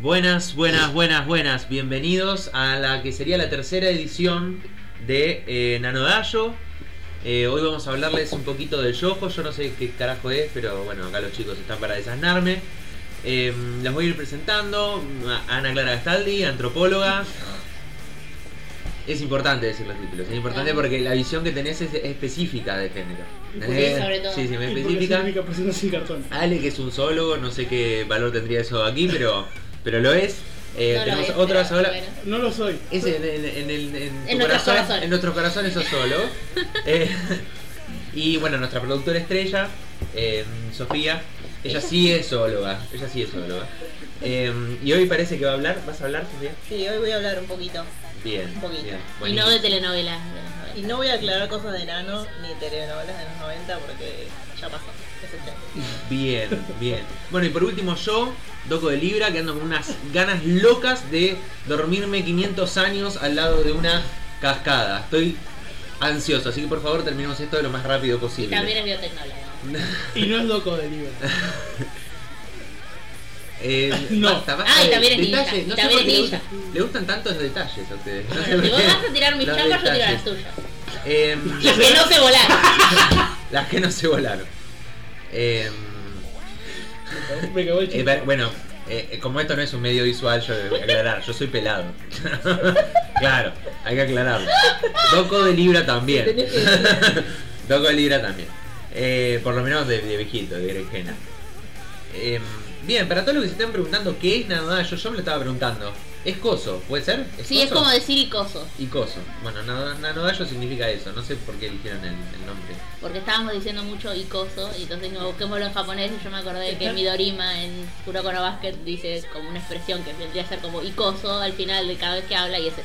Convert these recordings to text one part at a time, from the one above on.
Buenas, buenas, buenas, buenas. Bienvenidos a la que sería la tercera edición de eh, Nanodayo. Eh, hoy vamos a hablarles un poquito del yojo. Yo no sé qué carajo es, pero bueno, acá los chicos están para desasnarme. Eh, les voy a ir presentando a Ana Clara Gastaldi, antropóloga. Es importante decir los títulos, es importante Claro. porque la visión que tenés es específica de género. Sí, ¿Entendés? sobre todo. Sí, sí, muy Y porque específica. Ale, que es un zoólogo, no sé qué valor tendría eso aquí, pero, pero lo es. Eh, No lo tenemos es, otra pero sola. bueno. No lo soy. Es en, en- en el- en tu corazón, corazones. en nuestros corazones sos solo. Eh, y bueno, nuestra productora estrella, eh, Sofía, ella sí es zoóloga. Ella sí es zoóloga. Eh, y hoy parece que va a hablar. ¿Vas a hablar, Sofía? Sí, hoy voy a hablar un poquito. Bien. Un poquito. bien, Y no de telenovelas. de los 90. Y no voy a aclarar cosas de nano ni telenovelas de los 90 porque ya pasó. ese tiempo. Bien, bien. Bueno, y por último yo, Doco de Libra, que ando con unas ganas locas de dormirme 500 años al lado de una cascada. Estoy ansioso, así que por favor terminemos esto lo más rápido posible. también es biotecnóloga. Y no es loco de libro. Eh, No. basta, basta Ah, y también es detalles. y No sé también es le le gustan tantos detalles a ustedes. No sé Si vos vas a tirar mis chapas, yo tiro las tuyas. Eh, Las que no se volaron. las que no se volaron. Eh, Me cagó el Eh, bueno, eh, como esto no es un medio visual, yo voy a aclarar, yo soy pelado. claro, hay que aclararlo. Doco de Libra también. Doco de Libra también. Eh, por lo menos de, de viejito, de berenjena. Eh, bien, para todos los que se están preguntando qué es nada, yo, yo me lo estaba preguntando. ¿Es coso? ¿Puede ser? Sí, es como decir icoso. Y coso. Bueno, nano- nanodayo significa eso. No sé por qué eligieron el, el nombre. Porque estábamos diciendo mucho icoso. Y entonces no, busquémoslo en japonés. Y yo me acordé que Midorima en Kuroko no Basket dice como una expresión que vendría a ser como icoso al final de cada vez que habla. Y es eso.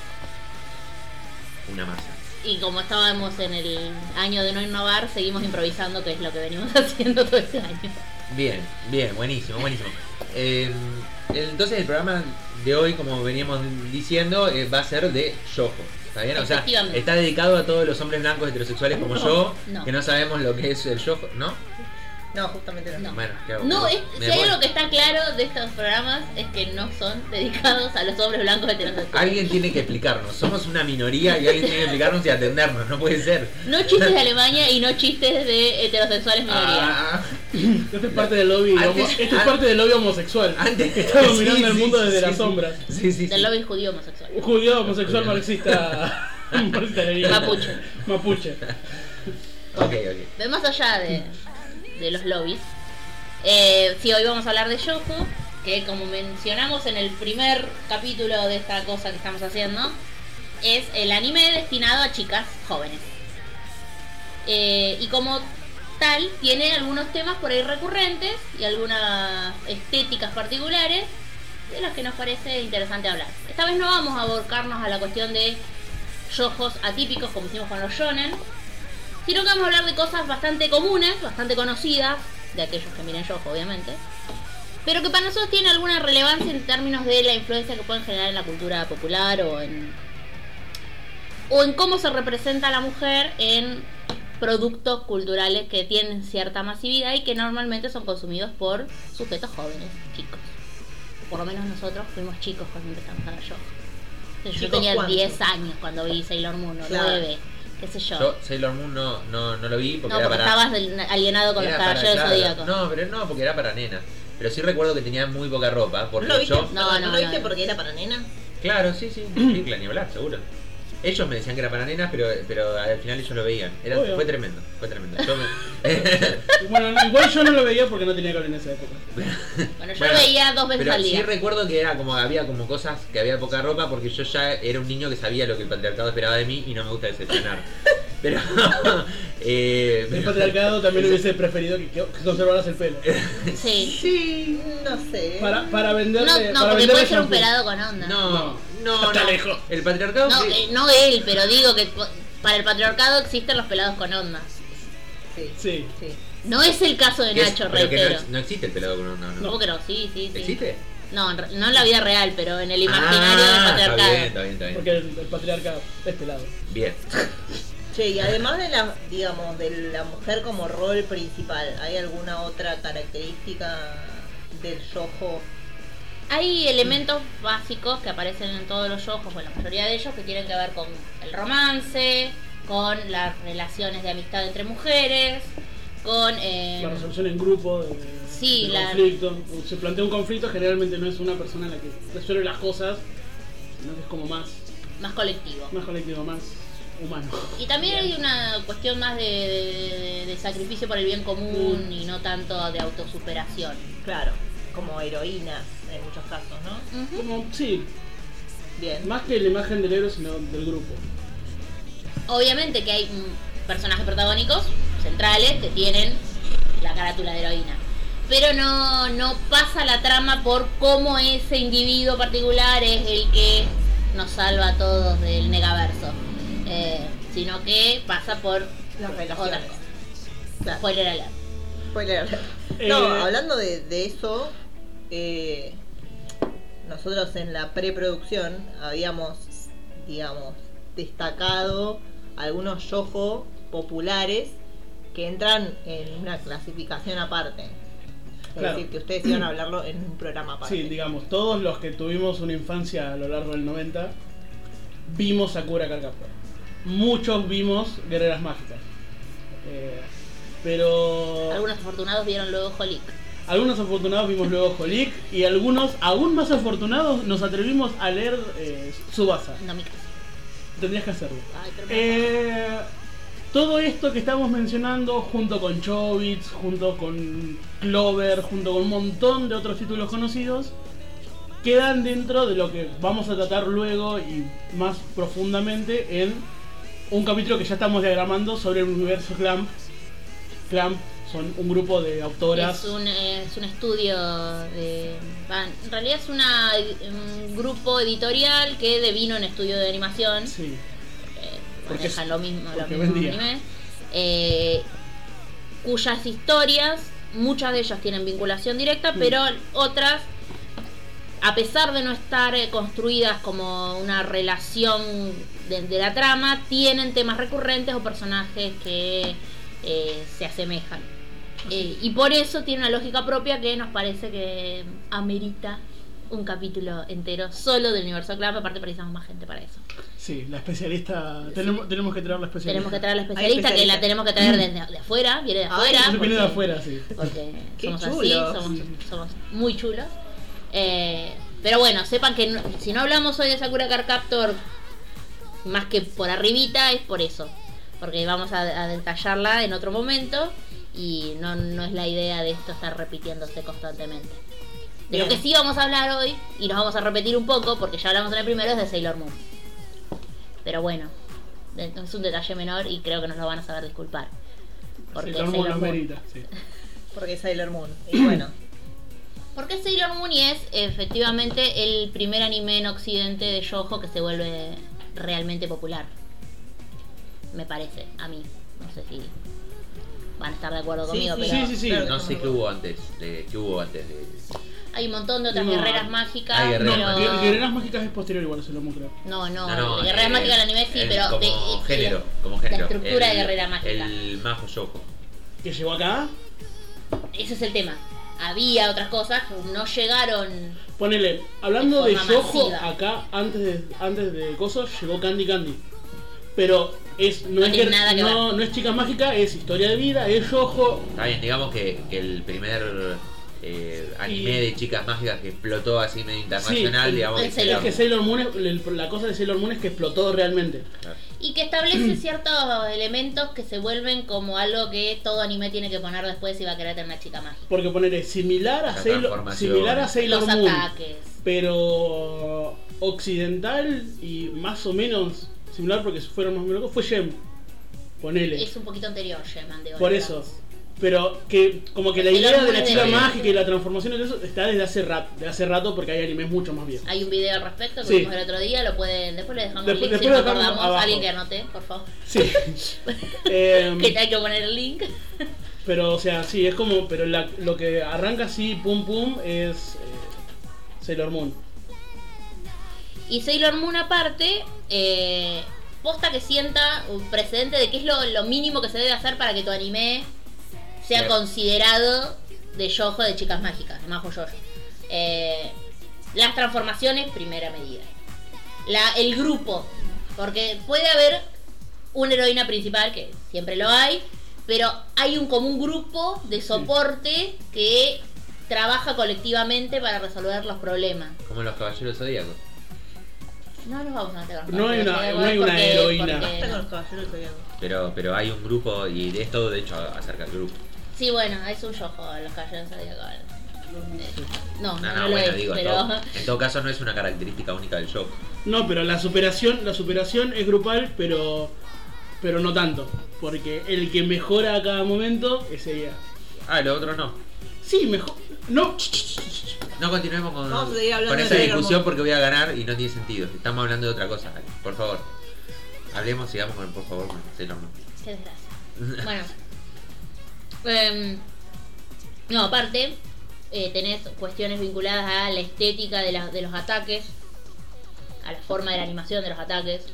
Una masa. Y como estábamos en el año de no innovar, seguimos improvisando, que es lo que venimos haciendo todo este año. Bien, bien, buenísimo, buenísimo. Eh, entonces el programa de hoy, como veníamos diciendo, eh, va a ser de yojo. ¿Está bien? O sea, está dedicado a todos los hombres blancos heterosexuales como yo, no. que no sabemos lo que es el yojo, ¿no? No, justamente no. No. Bueno, ¿qué hago? No, es, Me si hay voy. algo que está claro de estos programas es que no son dedicados a los hombres blancos heterosexuales. Alguien tiene que explicarnos. Somos una minoría y alguien tiene que explicarnos y atendernos. No puede ser. No chistes de Alemania y no chistes de heterosexuales minorías. Ah, Esto es parte del lobby, Antes- homo- esto es an- parte del lobby homosexual. antes que está sí, dominando el mundo desde sí, las sí. sombras. Sí, sí, sí. Del lobby judío homosexual. Un judío homosexual Judío. marxista. marxista-leninista. Mapuche. Mapuche. Ok, ok. Pero más allá de, de los lobbies, eh, hoy vamos a hablar de Yojo, que como mencionamos en el primer capítulo de esta cosa que estamos haciendo, es el anime destinado a chicas jóvenes. Eh, y como tal, tiene algunos temas por ahí recurrentes y algunas estéticas particulares de los que nos parece interesante hablar. Esta vez no vamos a aborcarnos a la cuestión de yojos atípicos como hicimos con los shonen, sino que vamos a hablar de cosas bastante comunes, bastante conocidas, de aquellos que miren Yojo, obviamente, pero que para nosotros tienen alguna relevancia en términos de la influencia que pueden generar en la cultura popular o en o en cómo se representa a la mujer en productos culturales que tienen cierta masividad y que normalmente son consumidos por sujetos jóvenes, chicos. Por lo menos nosotros fuimos chicos cuando empezamos a ver. Yo ¿Chicos tenía cuánto? 10 años cuando vi Sailor Moon, o Claro. 9, qué sé yo. Yo Sailor Moon no, no, no lo vi porque no, era porque para. estabas alienado con Era los caballeros claro, zodíacos. No, pero no, porque era para nena. Pero sí recuerdo que tenía muy poca ropa. ¿No Porque lo viste? yo. No, no, ¿No no, lo viste no. porque era para nena? Claro, sí, sí. Sí, ni hablar, seguro. Ellos me decían que era para nenas, pero, pero al final ellos lo veían. Era, Obvio. fue tremendo, fue tremendo. Yo me- Bueno, igual yo no lo veía porque no tenía cable en esa época. Bueno, yo Bueno, lo veía dos veces pero al sí día. recuerdo que era como había como cosas que había poca ropa porque yo ya era un niño que sabía lo que el patriarcado esperaba de mí y no me gusta decepcionar. Pero eh, El patriarcado también hubiese preferido que, que conservaras el pelo. Sí. Sí, no sé. Para, para No, venderle. no, para porque puede ser un pelado con onda. No, No, no, Está no. lejos. El patriarcado sí- eh, no él, pero digo que para el patriarcado existen los pelados con onda. Sí, Sí. sí. No es el caso de Nacho, pero que no, no existe el pelado con onda, ¿no? ¿Cómo que no? Sí, sí, sí. ¿Existe? No, no en la vida real, pero en el imaginario del Ah, patriarcado. Está bien, está bien, está bien. Porque el, el patriarcado es pelado. Bien. Che, y además de la, digamos, de la mujer como rol principal, ¿hay alguna otra característica del yojo Hay elementos básicos que aparecen en todos los ojos, o en la mayoría de ellos, que tienen que ver con el romance, con las relaciones de amistad entre mujeres, con... eh, La resolución en grupo de, Sí, de la- conflicto. Se plantea un conflicto, generalmente no es una persona la que resuelve las cosas, sino que es como más, más colectivo. más colectivo, más humano. Y también hay una cuestión más de, de- de sacrificio por el bien común Mm. y no tanto de autosuperación. Claro, como heroínas en muchos casos, ¿no? Como, sí, Bien. más que la imagen del héroe, sino del grupo. Obviamente que hay mm, personajes protagónicos centrales que tienen la carátula de heroína. Pero no, no pasa la trama por cómo ese individuo particular es el que nos salva a todos del negaverso. Eh, sino que pasa por Las otras relaciones. cosas. Claro. Spoiler alert. Spoiler alert. Eh, No, hablando de, de eso, eh, nosotros en la preproducción habíamos, digamos, destacado algunos yojo populares que entran en una clasificación aparte. Es Claro. decir, que ustedes iban a hablarlo en un programa aparte. Sí, digamos, todos los que tuvimos una infancia a lo largo del 90 vimos Sakura Card Captor. Muchos vimos Guerreras Mágicas. Eh, pero Algunos afortunados vieron luego Holic. algunos afortunados vimos luego Holic y algunos, aún más afortunados, nos atrevimos a leer eh, Subasa. No mi caso. Tendrías que hacerlo. Ay, pero Eh, todo esto que estamos mencionando, junto con Chobits, junto con Clover, junto con un montón de otros títulos conocidos, quedan dentro de lo que vamos a tratar luego y más profundamente en un capítulo que ya estamos diagramando sobre el universo Clamp. Clamp son un grupo de autoras. Es un, es un estudio de. va, En realidad es una, un grupo editorial que devino en estudio de animación. Sí, eh, Porque es- lo mismo, lo porque mismo vendía. anime, eh, cuyas historias, muchas de ellas tienen vinculación directa, Mm. pero otras, a pesar de no estar eh, construidas como una relación de, de la trama, tienen temas recurrentes o personajes que eh, se asemejan. Eh, y por eso tiene una lógica propia que nos parece que amerita un capítulo entero solo del universo Clamp, aparte precisamos más gente para eso. sí, la especialista. Tenemos, tenemos que traer la especialista. Tenemos que traer a la especialista, Hay que la especialista. tenemos que traer desde de afuera, viene de Ay, afuera. Eso viene de porque- afuera, sí. Porque Qué somos chulos. así, somos, somos muy chulos. Eh, pero bueno, sepan que no- si no hablamos hoy de Sakura Card Captor, más que por arribita, es por eso. Porque vamos a, a detallarla en otro momento y no, no es la idea de esto estar repitiéndose constantemente. De lo que sí vamos a hablar hoy, y nos vamos a repetir un poco, porque ya hablamos en el primero, es de Sailor Moon. Pero bueno, es un detalle menor y creo que nos lo van a saber disculpar. Porque Sailor Moon Sailor Moon- merita, sí. Porque es Sailor Moon. Y bueno, Porque Sailor Moon y es efectivamente el primer anime en occidente de Yojo que se vuelve realmente popular. Me parece, a mí. No sé si van a estar de acuerdo Sí, conmigo, sí. pero Sí, sí, sí. No sé qué hubo antes. De, ¿Qué hubo antes de.? hay un montón de otras No, guerreras mágicas. hay guerreras pero... Mágicas es posterior igual a Sailor Moon, creo. No, no, No, no, guerreras eh, mágicas del anime sí, el- pero como de- de- género, de- como género. La estructura de El- guerrera mágica. El majo yojo. Que llegó acá, Ese es el tema. Había otras cosas, no llegaron. Ponele, hablando De Yojo, acá antes de, antes de Coso llegó Candy Candy. Pero es, no, No es, que- nada que no, no es chica mágica, es historia de vida, es Yojo. Está bien, digamos que, que el primer eh, anime Y- de chicas mágicas que explotó así medio internacional, Sí, digamos. el que Es que Sailor Moon, es- el- la cosa de Sailor Moon es que explotó realmente. Claro. Y que establece ciertos elementos que se vuelven como algo que todo anime tiene que poner después si va a querer tener una chica mágica. Porque ponerle similar a Sailor, similar a Sailor Los Moon, ataques. pero occidental y más o menos similar porque fueron más o menos fue Gem. Ponele. Es un poquito anterior, Geman, de Por eso. Pero que como que la idea de la chica mágica y la transformación y eso está desde hace rato, de hace rato porque hay animes mucho más viejos. Hay un video al respecto que Sí. vimos el otro día, lo pueden, después le dejamos Después- el link si después no lo dejamos acordamos, abajo. alguien que anote, por favor. Sí. Em, que hay que poner el link. pero o sea, sí, es como, pero la- lo que arranca así, pum pum, es eh, Sailor Moon. Y Sailor Moon aparte, eh, posta que sienta un precedente de qué es lo, lo mínimo que se debe hacer para que tu anime sea Bien. considerado de yojo de chicas mágicas, de majo yoyo. Eh, Las transformaciones, primera medida. La, el grupo, porque puede haber una heroína principal, que siempre lo hay, pero hay un como un grupo de soporte que trabaja colectivamente para resolver los problemas. Como los caballeros zodíacos. No nos vamos a meter con No hay una- no hay una porque- heroína. porque- los. Pero, pero hay un grupo y de esto de hecho acerca del grupo. Sí, bueno, es un yojo los caballeros zodiacos. No, no, No, no, no, lo bueno, es, digo, en pero todo, en todo caso no es una característica única del show. No, pero la superación, la superación es grupal, pero pero no tanto, porque el que mejora a cada momento es ella. Ah, lo otro no. Sí, mejor. No. No continuemos con, Vamos a seguir hablando con de esa discusión porque voy a ganar y no tiene sentido. Estamos hablando de otra cosa. Por favor. Hablemos, sigamos con, por favor, con Sailor Moon. Qué desgracia. Bueno. Em, no, aparte, eh, tenés cuestiones vinculadas a la estética de, la- de los ataques, a la forma de la animación de los ataques,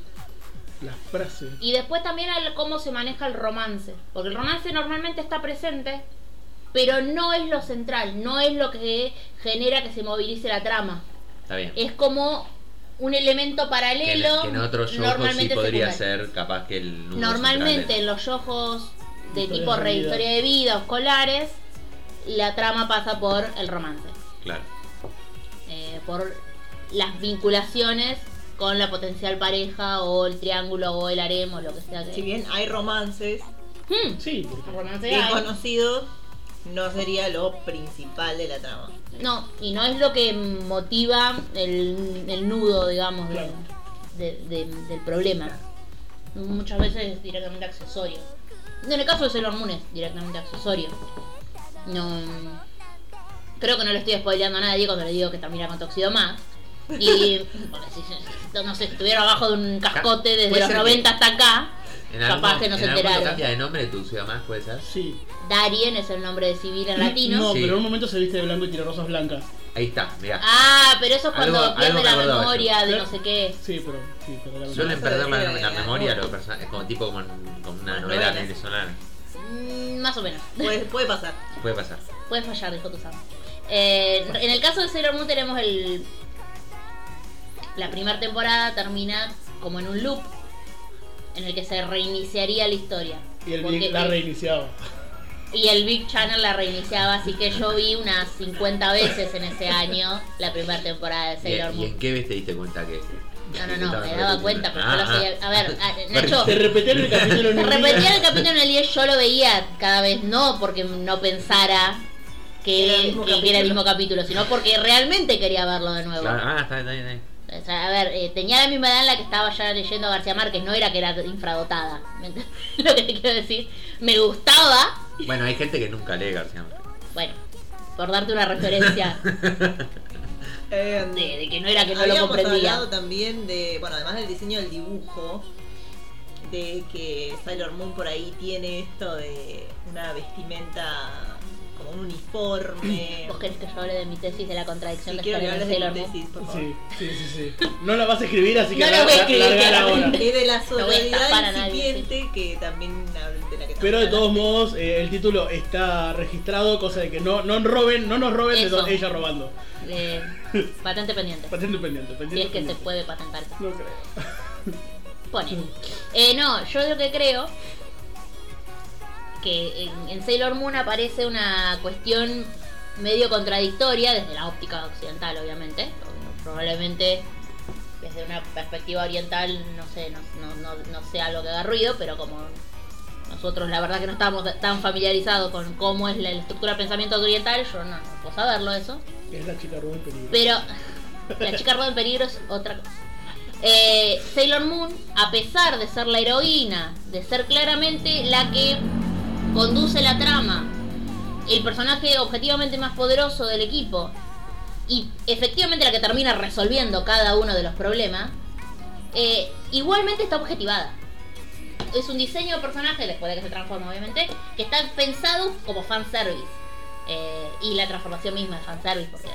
La frase. y después también a cómo se maneja el romance. Porque el romance normalmente está presente, pero no es lo central, no es lo que genera que se movilice la trama. Está bien. Es como un elemento Que en, paralelo. que en otro show sí normalmente podría secundario. ser capaz que el Normalmente central en los ojos de Historia tipo de re vida. historia de vida o escolares, la trama pasa por el romance, Claro. eh, por las vinculaciones con la potencial pareja o el triángulo o el harem o lo que sea que. Si bien hay romances Hmm, Sí, bien conocidos, no sería lo principal de la trama. No, y no es lo que motiva el, el nudo, digamos, de- Claro. de- de- del problema. Muchas veces es directamente accesorio. En el caso de Sailor Moon es directamente accesorio. No. Creo que no le estoy spoileando a nadie cuando le digo que termina con Toxido más. Y. bueno, si- no sé, estuviera abajo de un cascote desde los ser 90 hasta acá, En capaz algún- que no se en enteraron. cambia de nombre tu ciudad más, puede ser. sí. Darien es el nombre de civil en latino. No, Sí. pero en un momento se viste de blanco y tiene rosas blancas. Ahí está, mirá. Ah, pero eso es cuando Algo- pierde algo la memoria de no sé qué. Sí, pero sí, pero la Suelen perder la, memoria de- los personajes, como tipo como, una novela venezolana. Mm, más o menos. Puede, puede pasar. Puede pasar. Puede fallar, dijo Tuzan. Eh, en el caso de Sailor Moon tenemos el... La primera temporada termina como en un loop en el que se reiniciaría la historia. Y el Porque- Big la reiniciaba. Y el Big Channel la reiniciaba, así que yo vi unas 50 veces en ese año la primera temporada de ¿Y, Sailor y Moon. en qué vez te diste cuenta que.? No, no, no, me daba cuenta, pero Ah, yo lo ah. seguía. A ver, ah, Nacho, Se repetía el capítulo en repetía el capítulo en el 10, yo lo veía cada vez, no porque no pensara que, Era el mismo que- era el capítulo. mismo capítulo, sino porque realmente quería verlo de nuevo. Claro, ah, está bien, está bien. O sea, a ver, eh, tenía la misma edad en la que estaba ya leyendo a García Márquez, no era que era infradotada. ¿me entendés lo que te quiero decir? Me gustaba, Bueno, hay gente que nunca lee García Márquez. bueno, por darte una referencia Eh, de, de que no era que no lo Habíamos comprendía. hablado también de, bueno, además del diseño del dibujo, de que Sailor Moon por ahí tiene esto de una vestimenta como un uniforme. ¿Vos querés que yo hable de mi tesis de la contradicción Sí, de quiero que hables de Moon? tesis, por favor. Sí, sí, sí, sí. No la vas a escribir, así que No la voy a escribir, claramente. Y de la No nadie, incipiente que también de la que Pero de todos modos, eh, el título está registrado, cosa de que no, no roben, no nos roben Eso. ella robando. Eh, patente pendiente. Patente pendiente, Si pendiente. es que se puede patentar. No creo. Pone. Eh, no, yo lo que creo que en, en Sailor Moon aparece una cuestión medio contradictoria desde la óptica occidental, obviamente. Probablemente desde una perspectiva oriental, no sé, no, no, no, no sea algo que haga ruido, pero como nosotros la verdad que no estamos tan familiarizados con cómo es la, la estructura de pensamiento oriental, yo no, no puedo saberlo eso. Es la chica ruda en peligro. Pero la chica rueda en peligro es otra cosa. Eh, Sailor Moon, a pesar de ser la heroína, de ser claramente la que conduce la trama, el personaje objetivamente más poderoso del equipo y efectivamente la que termina resolviendo cada uno de los problemas, eh, igualmente está objetivada. Es un diseño de personaje, después de que se transforma obviamente, que está pensado como fanservice. Eh, y la transformación misma es fanservice, porque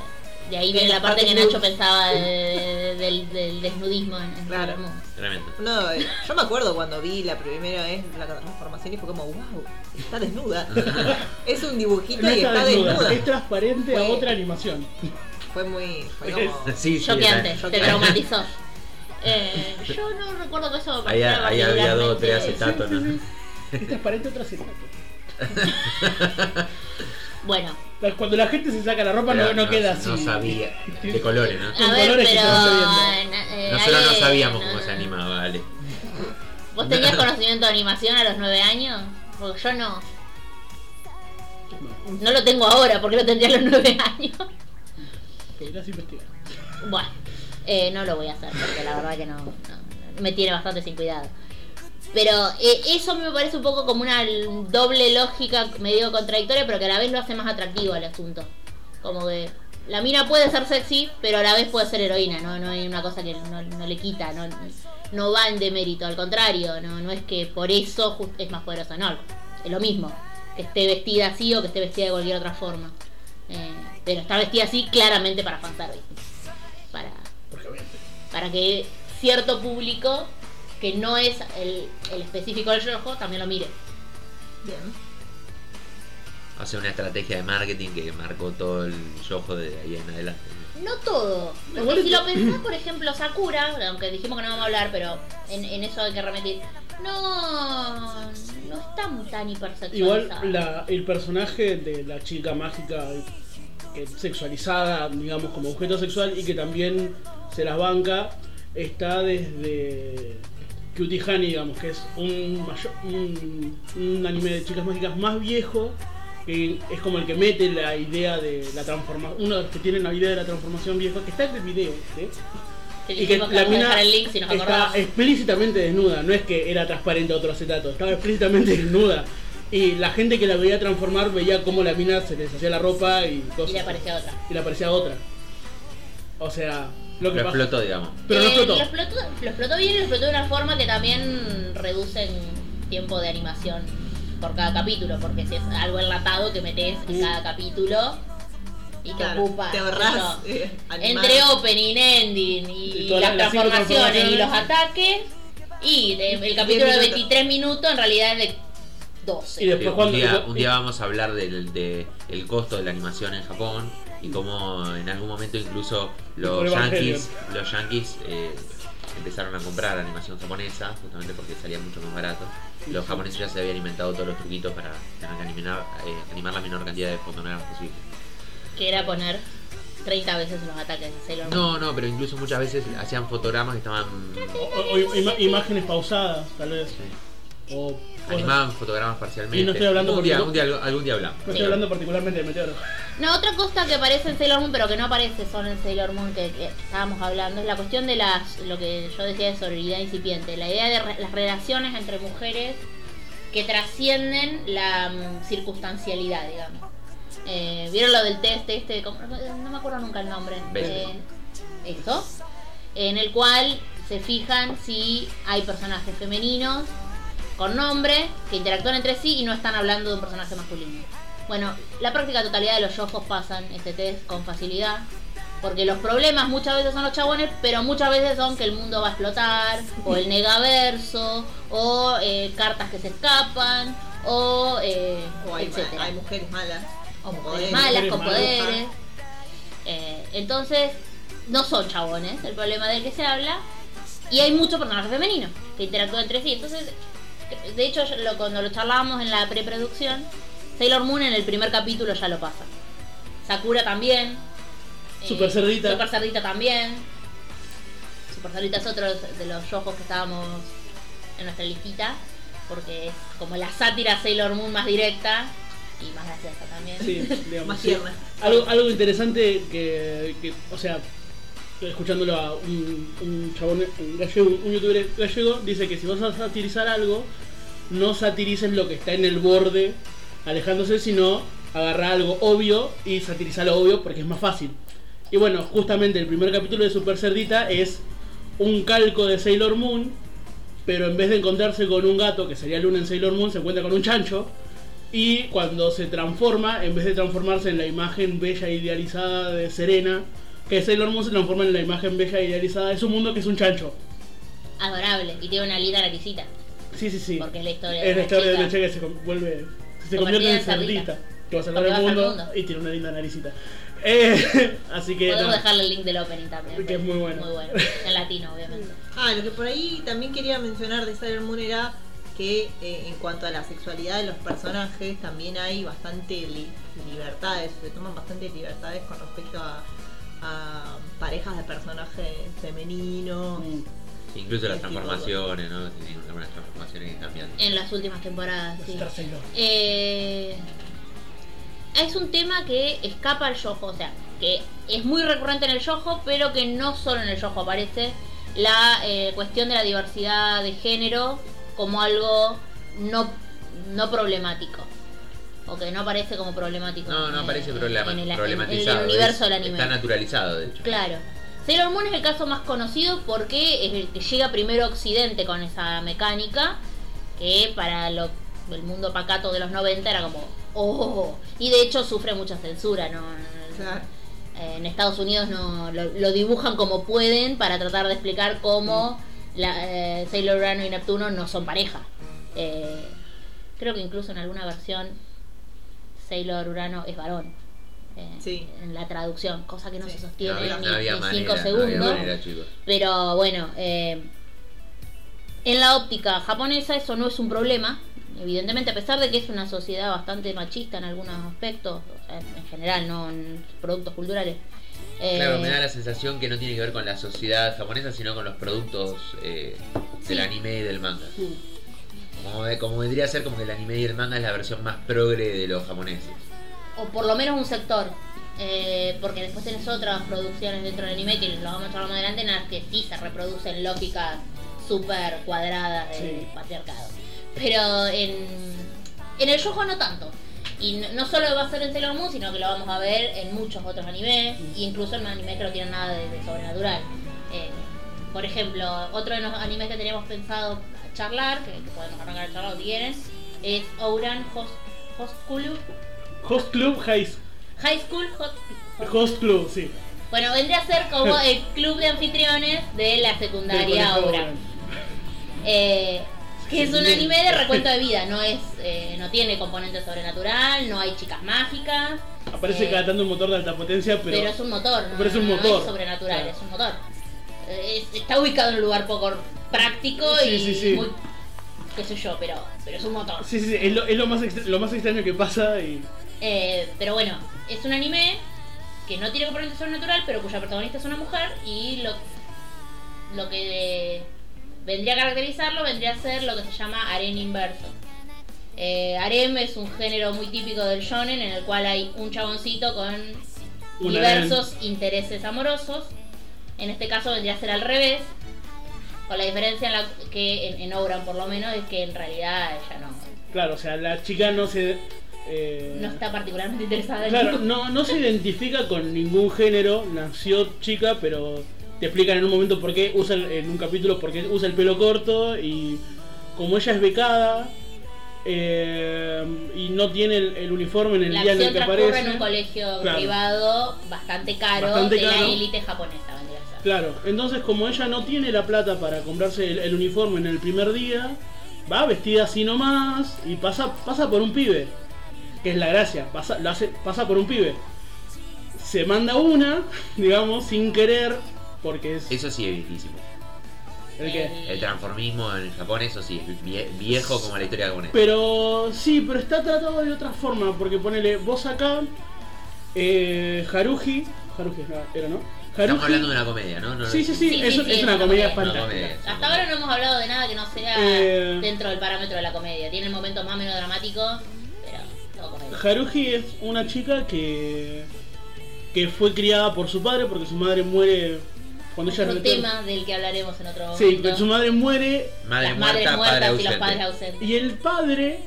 de ahí viene la la parte parte que Nacho pensaba de- de- del, del desnudismo en, en Claro. Tremendo. No, eh, yo me acuerdo cuando vi la primera vez la transformación y fue como, wow, está desnuda. es un dibujito No y está está desnuda, desnuda. es transparente a otra animación. fue muy. Fue como. Sí, sí, Choqueante, está- te traumatizó. Eh, yo no recuerdo que eso Ahí, ahí había dos o tres acetatos, ¿no? Es transparente otro acetato. Bueno, Cuando la gente se saca la ropa no, no queda así. No sabía. De colores, ¿no? a Con ver, colores que pero. se van eh, Nosotros no sabíamos no- cómo se animaba, Ale. ¿Vos tenías conocimiento de animación a los nueve años? Porque yo no. No lo tengo ahora, porque lo tendría a los nueve años. Podrías investigar. Bueno, eh, no lo voy a hacer porque la verdad que no, no- me tiene bastante sin cuidado. Pero eh, eso me parece un poco como una doble lógica medio contradictoria, pero que a la vez lo hace más atractivo al asunto. Como que la mina puede ser sexy, pero a la vez puede ser heroína, no, no hay una cosa que no, no le quita, no, no va en demérito, al contrario, no, no es que por eso es más poderosa, no, es lo mismo, que esté vestida así o que esté vestida de cualquier otra forma. Eh, pero está vestida así claramente para fanservice. Para, para que cierto público que no es el, el específico del rojo también lo mire. Bien. Hace una estrategia de marketing que marcó todo el yojo de ahí en adelante. No todo. Porque si lo pensás, por ejemplo, Sakura, aunque dijimos que no vamos a hablar, pero en, en eso hay que remitir. No, no está tan hipersexualizada. Igual la, el personaje de la chica mágica que sexualizada, digamos, como objeto sexual y que también se las banca, está desde Cutie Honey, digamos, que es un, mayo- un, un anime de chicas mágicas más viejo, que es como el que mete la idea de la transformación, uno de los que tiene la idea de la transformación vieja, que está en el video, ¿sí? Que Y que la a mina el link si nos está explícitamente desnuda, no es que era transparente otro acetato, estaba explícitamente desnuda. Y la gente que la veía transformar veía cómo la mina se les hacía la ropa y cosas. Y le aparecía otra. Y le aparecía otra. O sea, lo que Lo explotó, digamos. Pero no Eh, explotó. Lo explotó, lo explotó bien y lo explotó de una forma que también reduce en tiempo de animación por cada capítulo, porque si es algo enlatado que metes en cada capítulo y te Claro, ocupa te yo, eh, entre opening, ending y, las transformaciones y los ataques y de- el capítulo de minutos. 23 minutos en realidad es de 12. Y después un, día, un día vamos a hablar del de, el costo de la animación en Japón y cómo en algún momento incluso los yankees, los yankees eh, empezaron a comprar animación japonesa justamente porque salía mucho más barato. Los japoneses ya se habían inventado todos los truquitos para tener que animar, eh, animar la menor cantidad de fotogramas posible. Que era poner 30 veces los ataques de Sailor Moon. No, no, pero incluso muchas veces hacían fotogramas que estaban... O, o ima- imágenes pausadas, tal vez. O cosas- Animaban fotogramas parcialmente. Y no estoy hablando un día, porque- un día, algún día hablamos. No estoy hablando particularmente de Meteoro. No, otra cosa que aparece en Sailor Moon, pero que no aparece solo en Sailor Moon, que, que estábamos hablando, es la cuestión de las, lo que yo decía de sororidad incipiente, la idea de re- las relaciones entre mujeres que trascienden la mm, circunstancialidad, digamos. Eh, ¿Vieron lo del test este? No me acuerdo nunca el nombre. Eh, eso. En el cual se fijan si hay personajes femeninos con nombre que interactúan entre sí y no están hablando de un personaje masculino. Bueno, la práctica totalidad de los yojos pasan este test con facilidad. Porque los problemas muchas veces son los chabones, pero muchas veces son que el mundo va a explotar, o el negaverso, o eh, cartas que se escapan, o eh, O hay, etcétera. hay mujeres malas. o con mujeres poderes. malas mujeres con malas. poderes. Eh, entonces, no son chabones el problema del que se habla. Y hay muchos personajes femeninos que interactúan entre sí. Entonces, de hecho, lo- cuando lo charlábamos en la preproducción, Sailor Moon en el primer capítulo ya lo pasa. Sakura también. eh, Super Cerdita. Super Cerdita también. Super Cerdita es otro de los yojos que estábamos en nuestra listita. Porque es como la sátira Sailor Moon más directa y más graciosa también. Sí, digamos. Más sí. tierna. Algo, algo interesante que, que, o sea, escuchándolo a un, chabón, un gallego, un youtuber gallego, dice que si vas a satirizar algo, no satirices lo que está en el borde alejándose, sino agarrar algo obvio y satirizar lo obvio porque es más fácil. Y bueno, justamente el primer capítulo de Super Cerdita es un calco de Sailor Moon, pero en vez de encontrarse con un gato, que sería Luna en Sailor Moon, se encuentra con un chancho. Y cuando se transforma, en vez de transformarse en la imagen bella e idealizada de Serena, que Sailor Moon se transforma en la imagen bella idealizada de su mundo, que es un chancho. Adorable. Y tiene una linda naricita. Sí, sí, sí. Porque es la historia de Es la una historia de una chica que se vuelve. Se convierte en cerdita. que va a salvar el mundo, el mundo. y tiene una linda naricita. Eh, así que. Podemos no. dejarle el link del opening también. Que es muy bueno. Muy bueno. En latino, obviamente. Ah, lo que por ahí también quería mencionar de Sailor Moon era que eh, en cuanto a la sexualidad de los personajes también hay bastante li- libertades, se toman bastante libertades con respecto a, a parejas de personajes femeninos. Mm. Incluso las de transformaciones, ¿no? Algunas transformaciones que cambian. En las últimas temporadas, sí. Eh, es un tema que escapa al yojo, o sea, que es muy recurrente en el yojo, pero que no solo en el yojo aparece la eh, cuestión de la diversidad de género como algo no, no problemático. O que no aparece como problemático. No, no aparece en- problema, en el- en problematizado. el universo es- del anime. Está naturalizado, de hecho. Claro. Sailor Moon es el caso más conocido porque es el que llega primero a Occidente con esa mecánica, que para lo- el mundo pacato de los 90 era como, oh, y de hecho sufre mucha censura, ¿no? Claro. En Estados Unidos no lo, lo dibujan como pueden para tratar de explicar cómo la, eh, Sailor Urano y Neptuno no son pareja. Eh, creo que incluso en alguna versión Sailor Urano es varón. eh, Sí. En la traducción, cosa que no Sí. se No sostiene había, ni, no había ni manera, cinco segundos. manera. Pero bueno, eh, en la óptica japonesa eso no es un problema. Evidentemente, a pesar de que es una sociedad bastante machista en algunos aspectos, en general, no en productos culturales. eh, Claro, me da la sensación que no tiene que ver con la sociedad japonesa, sino con los productos eh, del Sí. anime y del manga. Como, de- como vendría a ser como que el anime y el manga es la versión más progre de los japoneses. o por lo menos un sector. eh, porque después tenés otras producciones dentro del anime que lo vamos a charlar más adelante en las que sí se reproducen lógicas súper cuadradas del Sí. patriarcado. Pero en, en el yojo no tanto. Y no, no solo va a ser en Sailor Moon, sino que lo vamos a ver en muchos otros animes, e incluso en animes que no tienen nada de, de sobrenatural. Eh, por ejemplo, otro de los animes que teníamos pensado charlar, que, que podemos arrancar a charlar si quieren, es Ouran Host, Host Club. Host Club High High School Hot, Hot- Host Club, sí. Bueno, vendría a ser como el club de anfitriones de la secundaria. Oran. Eh, que es un anime de recuento de vida, no es, eh, no tiene componente sobrenatural, no hay chicas mágicas. Aparece eh, cada tanto un motor de alta potencia, pero. pero, es un motor, no, pero es un no motor. es sobrenatural, Claro. es un motor. Eh, es- está ubicado en un lugar poco práctico Sí, y sí, sí. muy qué sé yo, pero, pero es un motor. Sí, sí, sí, es lo, es lo más, extra- lo más extraño que pasa y. Eh, pero bueno, es un anime que no tiene componente sobrenatural, pero cuya protagonista es una mujer y lo, lo que vendría a caracterizarlo vendría a ser lo que se llama harem inverso. Eh, harem es un género muy típico del shonen en el cual hay un chaboncito con diversos intereses amorosos. En este caso vendría a ser al revés, con la diferencia en la que en, en Ouran por lo menos es que en realidad ella no, Claro, o sea, la chica no se. eh, no está particularmente interesada en Claro, no, no se identifica con ningún género, nació chica, pero te explican en un momento por qué usa, el- en un capítulo, por qué usa el pelo corto y como ella es becada eh, y no tiene el, el uniforme en el La día en el que aparece. en un colegio Claro. privado bastante caro Bastante de caro. la élite japonesa. Claro, entonces como ella no tiene la plata para comprarse el, el uniforme en el primer día, va vestida así nomás y pasa, pasa por un pibe. Que es la gracia, pasa, lo hace, pasa por un pibe. Se manda una, digamos, sin querer, porque es Eso sí es viejísimo. el que... El- transformismo en Japón, eso sí, es vie- viejo como la historia japonesa. Pero sí, pero está tratado de otra forma, porque ponele vos acá, eh, Haruji, Haruji era, ¿no? Estamos hablando de una comedia, ¿no? No- Sí, sí, sí, Sí, es, sí, es sí, una es comedia fantástica. comedia. Hasta ahora no hemos hablado de nada que no sea Eh. dentro del parámetro de la comedia. Tiene momentos más o menos dramáticos, pero todo comedia. Haruji es una chica que que fue criada por su padre porque su madre muere cuando ella Otro retorna- tema del que hablaremos en otro Sí, momento. que su madre muere Madre Las muerta, madres padre muertas y ausente. los padres ausentes. y el padre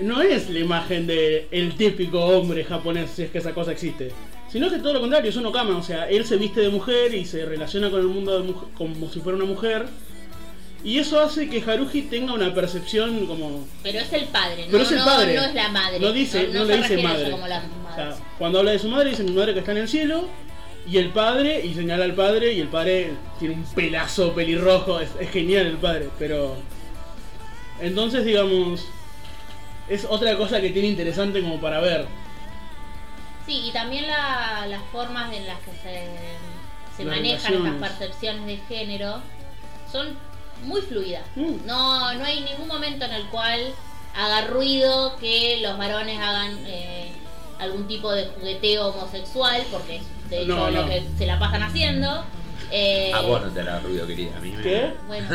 no es la imagen de el típico hombre japonés, si es que esa cosa existe. Sino que todo lo contrario, es un okama, o sea, él se viste de mujer y se relaciona con el mundo de mujer, como si fuera una mujer. Y eso hace que Haruji tenga una percepción como Pero es el padre, Pero no, es el no- padre. no es la madre. No dice- no le dice madre. como O sea, cuando habla de su madre, dice mi madre que está en el cielo. Y el padre, y señala al padre, y el padre tiene un pelazo pelirrojo. Es, es genial el padre, pero. Entonces, digamos. es otra cosa que tiene interesante como para ver. Sí, y también la- las formas en las que se, se Las manejan estas percepciones de género son muy fluidas. Mm. No, no hay ningún momento en el cual haga ruido que los varones hagan eh, algún tipo de jugueteo homosexual, porque es de hecho No, lo que se la pasan haciendo. Eh, A vos no te hará ruido, querida. A mí me. ¿Qué? Bueno,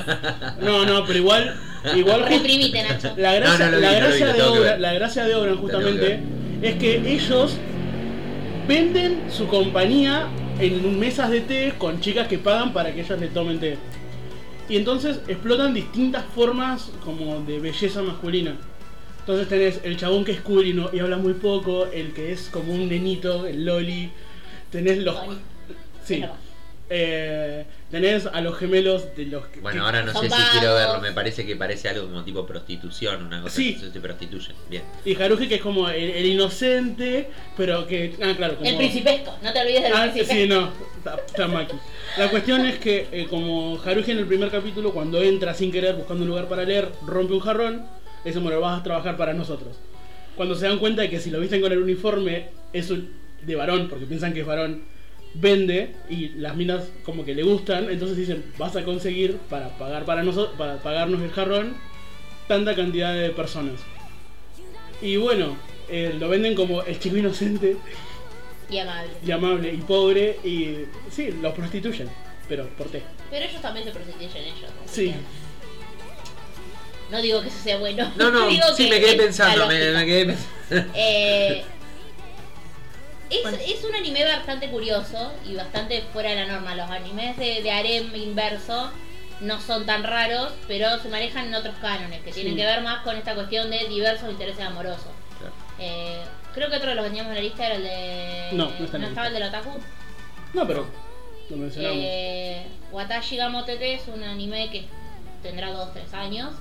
No, no, pero igual, igual reprimite, Nacho. la gracia, No, no lo vi, la no lo gracia vi, lo de obra, ver. la gracia de obra Lo tengo que justamente es que ellos venden su compañía en mesas de té con chicas que pagan para que ellas le tomen té. Y entonces explotan distintas formas como de belleza masculina. Entonces tenés el chabón que es cool y, no- y habla muy poco, el que es como un nenito, el loli. Tenés los... Sí. Eh, tenés a los gemelos de los que... Bueno, que- ahora no sé si quiero verlo. Me parece que parece algo como tipo prostitución, una cosa Sí. que se prostituyen. Bien. Y Haruhi que es como el, el inocente, pero que... Ah, claro, como... El principesco, no te olvides del Ah, principesco. sí, no, Ta- Tamaki. La cuestión es que eh, como Haruhi en el primer capítulo, cuando entra sin querer buscando un lugar para leer, rompe un jarrón, ese bueno, vas a trabajar para nosotros. Cuando se dan cuenta de que si lo visten con el uniforme es un- de varón, porque piensan que es varón, vende y las minas como que le gustan, entonces dicen, vas a conseguir para pagar para nosotros, para pagarnos el jarrón, tanta cantidad de personas. Y bueno, eh, lo venden como el chico inocente Y amable. y amable y pobre y sí, los prostituyen, pero por té. Pero ellos también se prostituyen ellos. así Sí. No digo que eso sea bueno. No, no, digo sí, que me quedé pensando. Me quedé pensando. Eh, es, Bueno. es un anime bastante curioso y bastante fuera de la norma. Los animes de, de harem inverso no son tan raros, pero se manejan en otros cánones que tienen Sí. que ver más con esta cuestión de diversos intereses amorosos. Claro. Eh, creo que otro de los que teníamos en la lista era el de. No, no está la estaba el del otaku. No, pero lo mencionamos. Eh, Watashi ga Motete es un anime que tendrá 2-3 años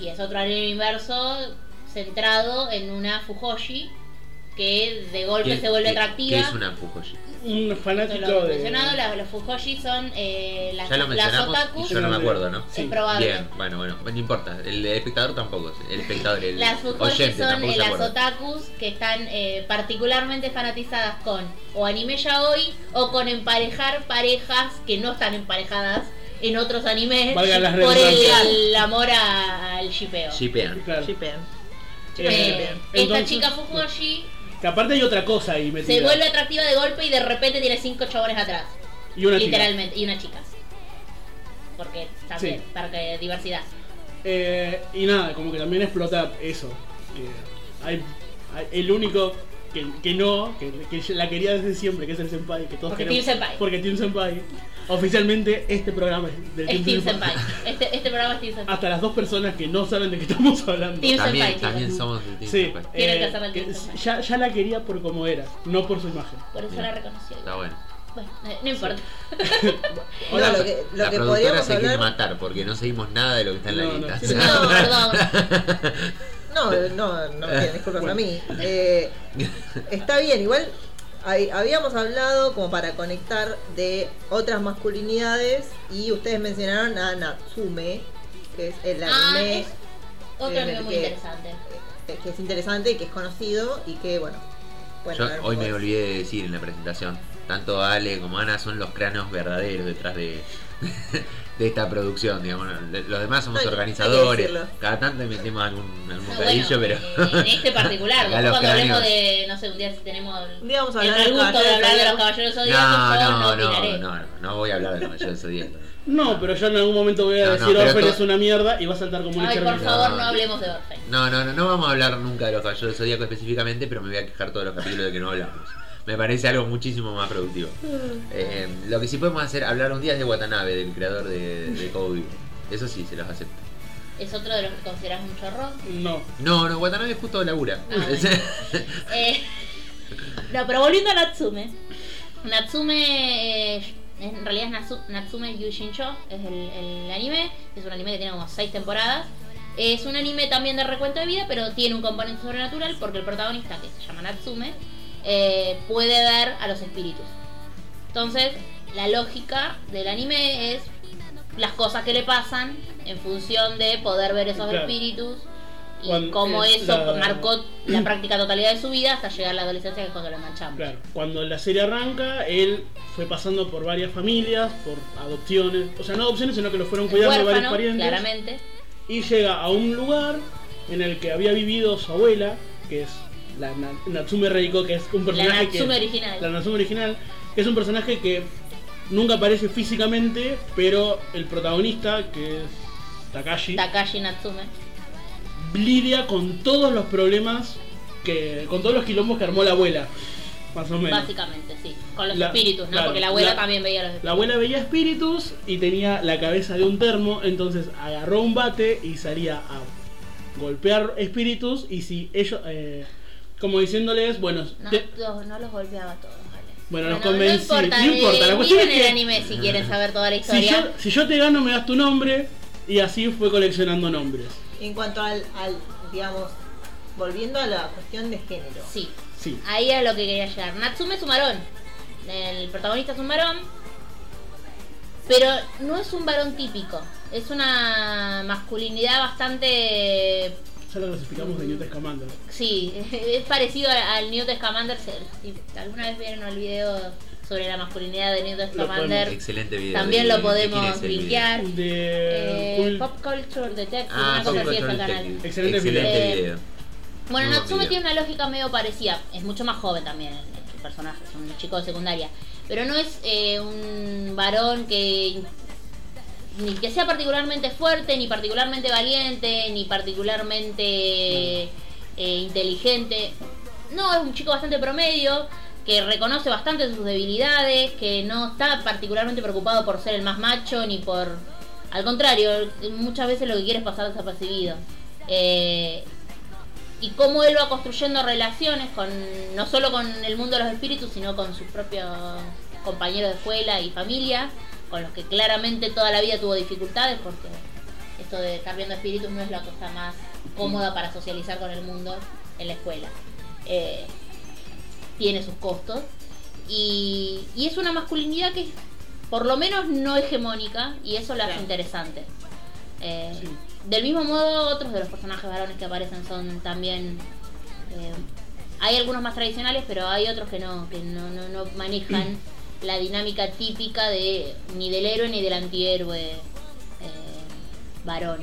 y es otro anime inverso centrado en una Fujoshi que de golpe ¿Qué- se vuelve qué- atractiva. ¿Qué es una Fujoshi? Un fanático lo de. mencionado, las, los Fujoshi son eh, las, Ya lo las mencionamos otakus. y yo no me acuerdo, ¿no? Sí. Es probable. Bien, bueno, bueno, no importa. El espectador tampoco. El espectador, el Las Fujoshi oyente son eh, las otakus que están eh, particularmente fanatizadas con o anime yaoi o con emparejar parejas que no están emparejadas en otros animes por el, amor a- al shipeo. Shipean. Claro. Shipean. Eh, esta chica Fujoshi Que aparte hay otra cosa ahí metida. se vuelve atractiva de golpe y de repente tiene cinco chabones atrás. y una chica. literalmente. Y una chica. Porque también, Sí. para que diversidad. Eh, y nada, como que también explota eso. Que hay, hay- el único que, que no, que, que la quería desde siempre, que es el Senpai. Que todos Porque queremos- Team Senpai. Porque Team Senpai. Oficialmente este programa es del Es Team Senpai. Este, este programa es Team Senpai. Hasta las dos personas que no saben de qué estamos hablando. Team También, Senpai, también chicos. somos de Team Sí, Senpai. Tienen que eh, hacerle el que Team Senpai. ya, ya la quería por como era, no por su imagen. Por eso la reconoció. Está bueno. Bueno, eh, no importa. Hola, No, lo que, lo la que productora podríamos se quiere hablar. matar porque no seguimos nada de lo que está en la No, no, lista. sí, No, perdón. No, no, no piden disculpas a mí. Eh, está bien, igual hay- habíamos hablado como para conectar de otras masculinidades y ustedes mencionaron a Natsume, que es el Ah, anime es otro anime el muy que- interesante. eh, que es interesante y que es conocido y que bueno. bueno Yo hoy me olvidé de decir en la presentación, tanto Ale como Ana son los cráneos verdaderos detrás de, de esta producción, digamos. Los demás somos que organizadores, cada tanto metemos algún, algún No, bocadillo, bueno, pero... eh, en este particular, los cuando hablemos cráneos. de, no sé, un día si tenemos Un día vamos a el hablar de mal gusto de hablar de los caballeros zodíacos, No, no, no, no, no, no voy a hablar de Caballeros Zodíacos. No, pero yo en algún momento voy a No, no, decir Orfen es una mierda y va a saltar como un Ay, por favor, No, no no. hablemos de Orphan. No, no, no, no vamos a hablar nunca de los Caballeros del Zodíaco específicamente, pero me voy a quejar todos los capítulos de que no hablamos. Me parece algo muchísimo más productivo. Eh, lo que sí podemos hacer, hablar un día es de Watanabe, del creador de, de. Eso sí, se los acepto. Es otro de los que consideras un chorro. No. No, no, Watanabe justo labura. Ah, bueno. Eh, no, pero volviendo a Natsume. Natsume, eh, en realidad es Natsu- Natsume Yushincho, es el, el anime. Es un anime que tiene como 6 temporadas. Es un anime también de recuento de vida, pero tiene un componente sobrenatural porque el protagonista, que se llama Natsume, eh, puede ver a los espíritus. Entonces, la lógica del anime es las cosas que le pasan en función de poder ver esos Claro. espíritus y Cuando- cómo es eso la- marcó la práctica totalidad de su vida hasta llegar a la adolescencia que es cuando lo enganchamos. Claro, cuando la serie arranca, él fue pasando por varias familias, por adopciones, o sea, no adopciones, sino que lo fueron cuidando varios Huérfano, parientes. claramente. Y llega a un lugar en el que había vivido su abuela, que es la Na- Natsume Reiko, que es un La personaje que... Natsume original. La Natsume original, que es un personaje que nunca aparece físicamente, pero el protagonista, que es Takashi, Takashi Natsume. lidia con todos los problemas, que con todos los quilombos que armó la abuela, más o menos. Básicamente, sí. Con los La- espíritus, ¿no? claro, Porque la abuela la- también veía los espíritus. La abuela veía espíritus y tenía la cabeza de un termo, entonces agarró un bate y salía a golpear espíritus y si ellos, eh, como diciéndoles, bueno, No, te- los- no los golpeaba a todos, vale. Bueno, los no convencí. importa, No importa, la cuestión miren es que- el anime si quieren saber toda la si, historia. yo, si yo te gano me das tu nombre y así fue coleccionando nombres. En cuanto al, al, digamos, volviendo a la cuestión de género. Sí, Sí. ahí es lo que quería llegar. Natsume es un varón. El protagonista es un varón. Pero no es un varón típico. Es una masculinidad bastante. Ya lo clasificamos de Newt Scamander. Sí, es parecido al, Newt Scamander. Si alguna vez vieron el video sobre la masculinidad de Newt Scamander, Excelente video. también ¿De- lo podemos linkear. De Eh, Cool- Pop Culture Detective, Ah, una cosa así es el canal. Excelente Excelente video. video. Bueno, Muy Natsume video. tiene una lógica medio parecida. Es mucho más joven también el, el personaje, es un chico de secundaria. Pero no es eh, un varón que ni que sea particularmente fuerte, ni particularmente valiente, ni particularmente eh, inteligente. No, es un chico bastante promedio, que reconoce bastante sus debilidades, que no está particularmente preocupado por ser el más macho, ni por... Al contrario, muchas veces lo que quiere es pasar desapercibido. Eh, y cómo él va construyendo relaciones con no solo con el mundo de los espíritus, sino con sus propios compañeros de escuela y familia, con los que claramente toda la vida tuvo dificultades, porque esto de estar viendo espíritus no es la cosa más cómoda para socializar con el mundo en la escuela. Eh, tiene sus costos y, y es una masculinidad que por lo menos no hegemónica y eso la hace Claro. interesante. Eh, Sí. Del mismo modo, otros de los personajes varones que aparecen son también. eh, hay algunos más tradicionales, pero hay otros que no, que no, no, no manejan la dinámica típica de ni del héroe ni del antihéroe eh, varón.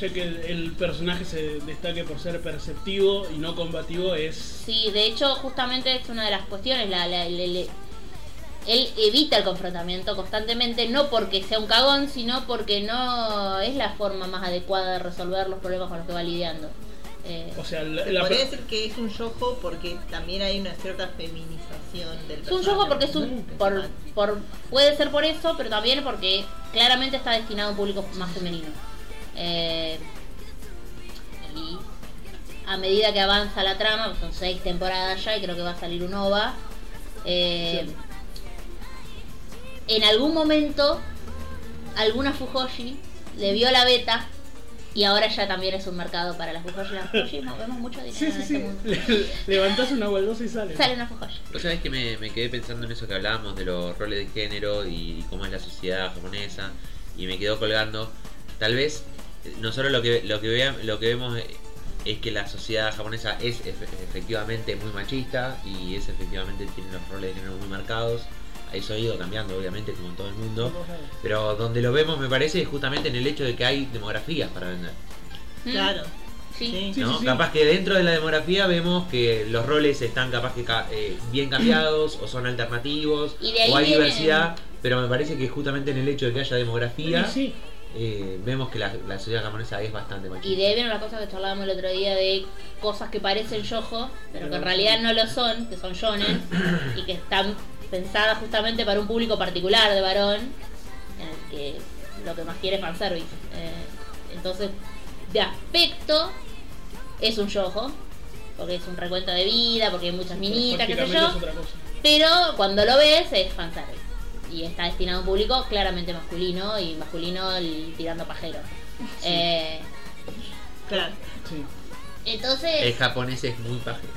Ya que el, el personaje se destaque por ser perceptivo y no combativo es... Sí, de hecho, justamente es una de las cuestiones. La, la- le- le- él evita el confrontamiento constantemente, no porque sea un cagón, sino porque no es la forma más adecuada de resolver los problemas con los que va lidiando. Eh, O sea, la, Se la- podría decir que es un yojo porque también hay una cierta feminización del Es un yojo porque es un. Por, por, puede ser por eso, pero también porque claramente está destinado a un público más femenino. Eh, y a medida que avanza la trama, son seis temporadas ya y creo que va a salir un OVA. eh, Sí. En algún momento, alguna Fujoshi le vio la beta y ahora ya también es un mercado para las Fujoshi. Las Fujoshi vemos mucho dinero Sí, en sí, este sí. mundo. Le- levantás una baldosa y sale. Sale una Fujoshi. Vos sabés que me, me quedé pensando en eso que hablábamos de los roles de género y cómo es la sociedad japonesa y me quedó colgando. Tal vez nosotros lo que lo que vean, lo que vemos es que la sociedad japonesa es efe- efectivamente muy machista y es efectivamente tiene los roles de género muy marcados. Eso ha ido cambiando obviamente como en todo el mundo. Pero donde lo vemos me parece es justamente en el hecho de que hay demografías para vender. ¿Mm? Claro. Sí. Sí. Sí, ¿no? sí, sí. Capaz que dentro de la demografía vemos que los roles están capaz que ca- eh, bien cambiados o son alternativos o hay viene- diversidad, pero me parece que justamente en el hecho de que haya demografía eh, vemos que la, la sociedad japonesa es bastante machista. Y de ahí vienen las cosas que charlábamos el otro día de cosas que parecen yojo, pero que en realidad no lo son, que son shonen, y que están pensadas justamente para un público particular de varón, en el que lo que más quiere es fanservice. Eh, entonces, de aspecto, es un yojo, porque es un recuento de vida, porque hay muchas minitas, qué sé yo. es otra cosa. Pero cuando lo ves es fanservice. Y está destinado a un público claramente masculino y masculino el- tirando pajero. Eh, Claro. Sí. entonces, El japonés es muy pajero.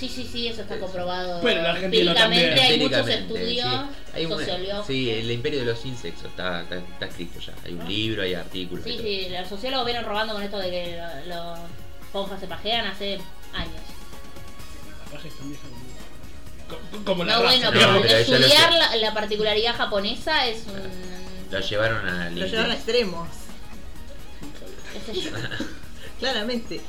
Sí, sí, sí, eso está comprobado. Pero el argentino empíricamente. también. Hay muchos estudios sí. Hay un- sociológicos. sí, el imperio de los insectos está, está, está escrito ya. Hay un libro, hay artículos. Sí, sí, los sociólogos vienen robando con esto de que lo- lo- esponjas se pajean hace años. La como- co- Como la No, raza. bueno, No, pero pero eso lo estudiar la, la particularidad japonesa es un... Lo llevaron a Lo llevaron a extremos, claramente.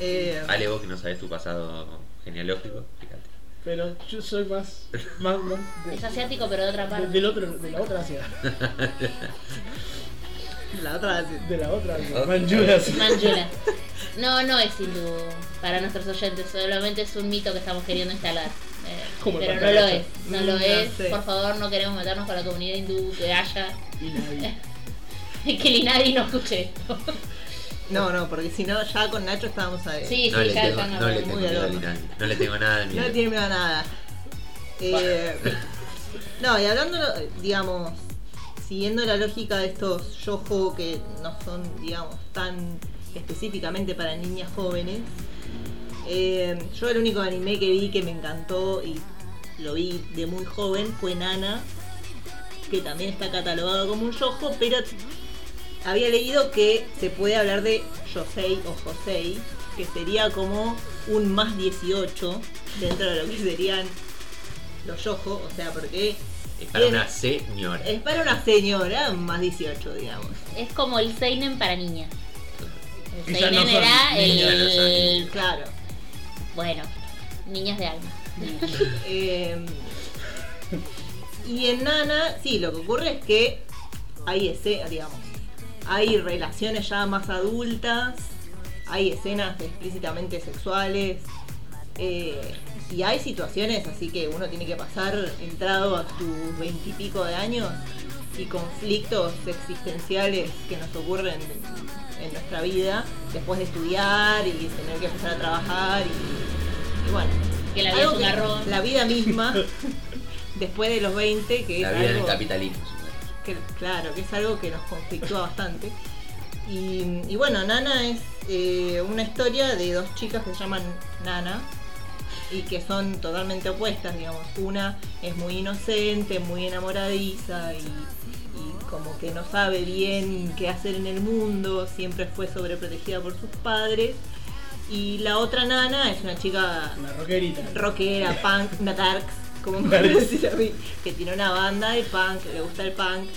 Eh, Ale, vos que no sabes tu pasado genealógico, fíjate. Pero yo soy más. más, más de- Es asiático, pero de otra de, parte. del otro, de la otra Asia. la otra De la otra Asia. Manchura. sí. Manchula. No, no es hindú para nuestros oyentes, solamente es un mito que estamos queriendo instalar. Eh, pero no lo es, no Mm, lo no es. sé. Por favor, no queremos meternos con la comunidad hindú que haya. Y nadie. que ni nadie nos escuche esto. No, no, porque si no, ya con Nacho estábamos a Sí, No sí, le ya, tengo, no no. le muy tengo al miedo a horno. Linani. No le tengo nada de No miedo. le tiene miedo a nada. Eh, no, y hablando, digamos, siguiendo la lógica de estos yojo que no son, digamos, tan específicamente para niñas jóvenes, eh, yo el único anime que vi que me encantó y lo vi de muy joven fue Nana, que también está catalogado como un yojo, pero había leído que se puede hablar de Yosei o Josei, que sería como un más 18 dentro de lo que serían los yojo, o sea, porque Es para una señora. es para una señora más 18, digamos. Es como el Seinen para niñas. El no Seinen son era el, no. Claro. Bueno, niñas de alma. Eh, y en Nana, sí, lo que ocurre es que hay escenas, digamos, hay relaciones ya más adultas, hay escenas explícitamente sexuales, eh, y hay situaciones así que uno tiene que pasar entrado a sus veintipico de años y conflictos existenciales que nos ocurren en nuestra vida después de estudiar y tener que empezar a trabajar y, y bueno. Que la vida es algo un que- garrón. La vida misma, después de los 20, que La es vida algo capitalismo. Que, claro, que es algo que nos conflictúa bastante. Y, y bueno, Nana es eh, una historia de dos chicas que se llaman Nana y que son totalmente opuestas, digamos. Una es muy inocente, muy enamoradiza y, y como que no sabe bien qué hacer en el mundo, siempre fue sobreprotegida por sus padres. Y la otra Nana es una chica Una rockerita. rockera, punk, una darks, como me decir a mí, que tiene una banda de punk, le gusta el punk.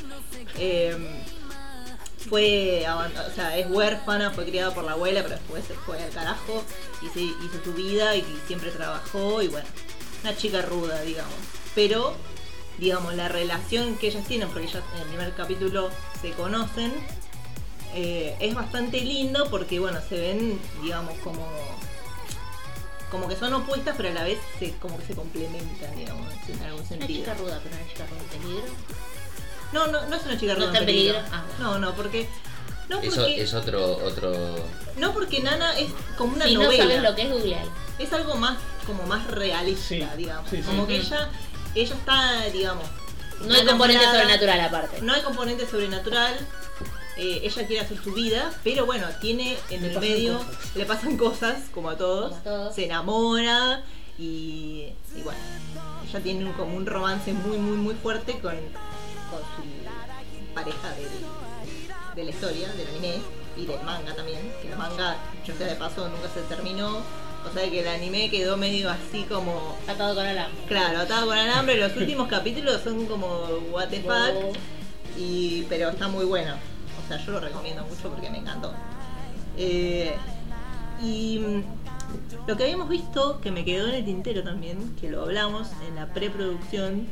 Eh, fue, o sea, es huérfana, fue criada por la abuela, pero después se fue al carajo y se hizo su vida y siempre trabajó y bueno, una chica ruda, digamos. Pero, digamos, la relación que ellas tienen, porque ellas en el primer capítulo se conocen, eh, es bastante lindo porque, bueno, se ven, digamos, como como que son opuestas, pero a la vez se, como que se complementan, digamos, en algún Una sentido. chica ruda, pero una chica ruda en peligro. No, no, no es una chica ¿No ruda está en peligro? Ah, bueno. No, no, porque no Eso porque es otro, otro. no porque Nana es como una si no novela. sabes lo que es googlear. Es algo más como más realista, Sí, digamos. sí, sí. como que Ujú. ella ella está, digamos, No hay componente sobrenatural aparte. No hay componente sobrenatural. Eh, ella quiere hacer su vida, pero bueno, tiene en Le el medio, cosas. le pasan cosas, como a todos, Como a todos. se enamora y, y bueno, ella tiene un, como un romance muy, muy, muy fuerte con, con su pareja del- de la historia, del anime y del manga también, que el manga, yo sea de paso, nunca se terminó, o sea que el anime quedó medio así como Atado con alambre. Claro, atado con alambre, los últimos capítulos son como what the fuck, y, pero está muy bueno. O sea, yo lo recomiendo mucho porque me encantó. Eh, y mm, lo que habíamos visto, que me quedó en el tintero también, que lo hablamos en la preproducción,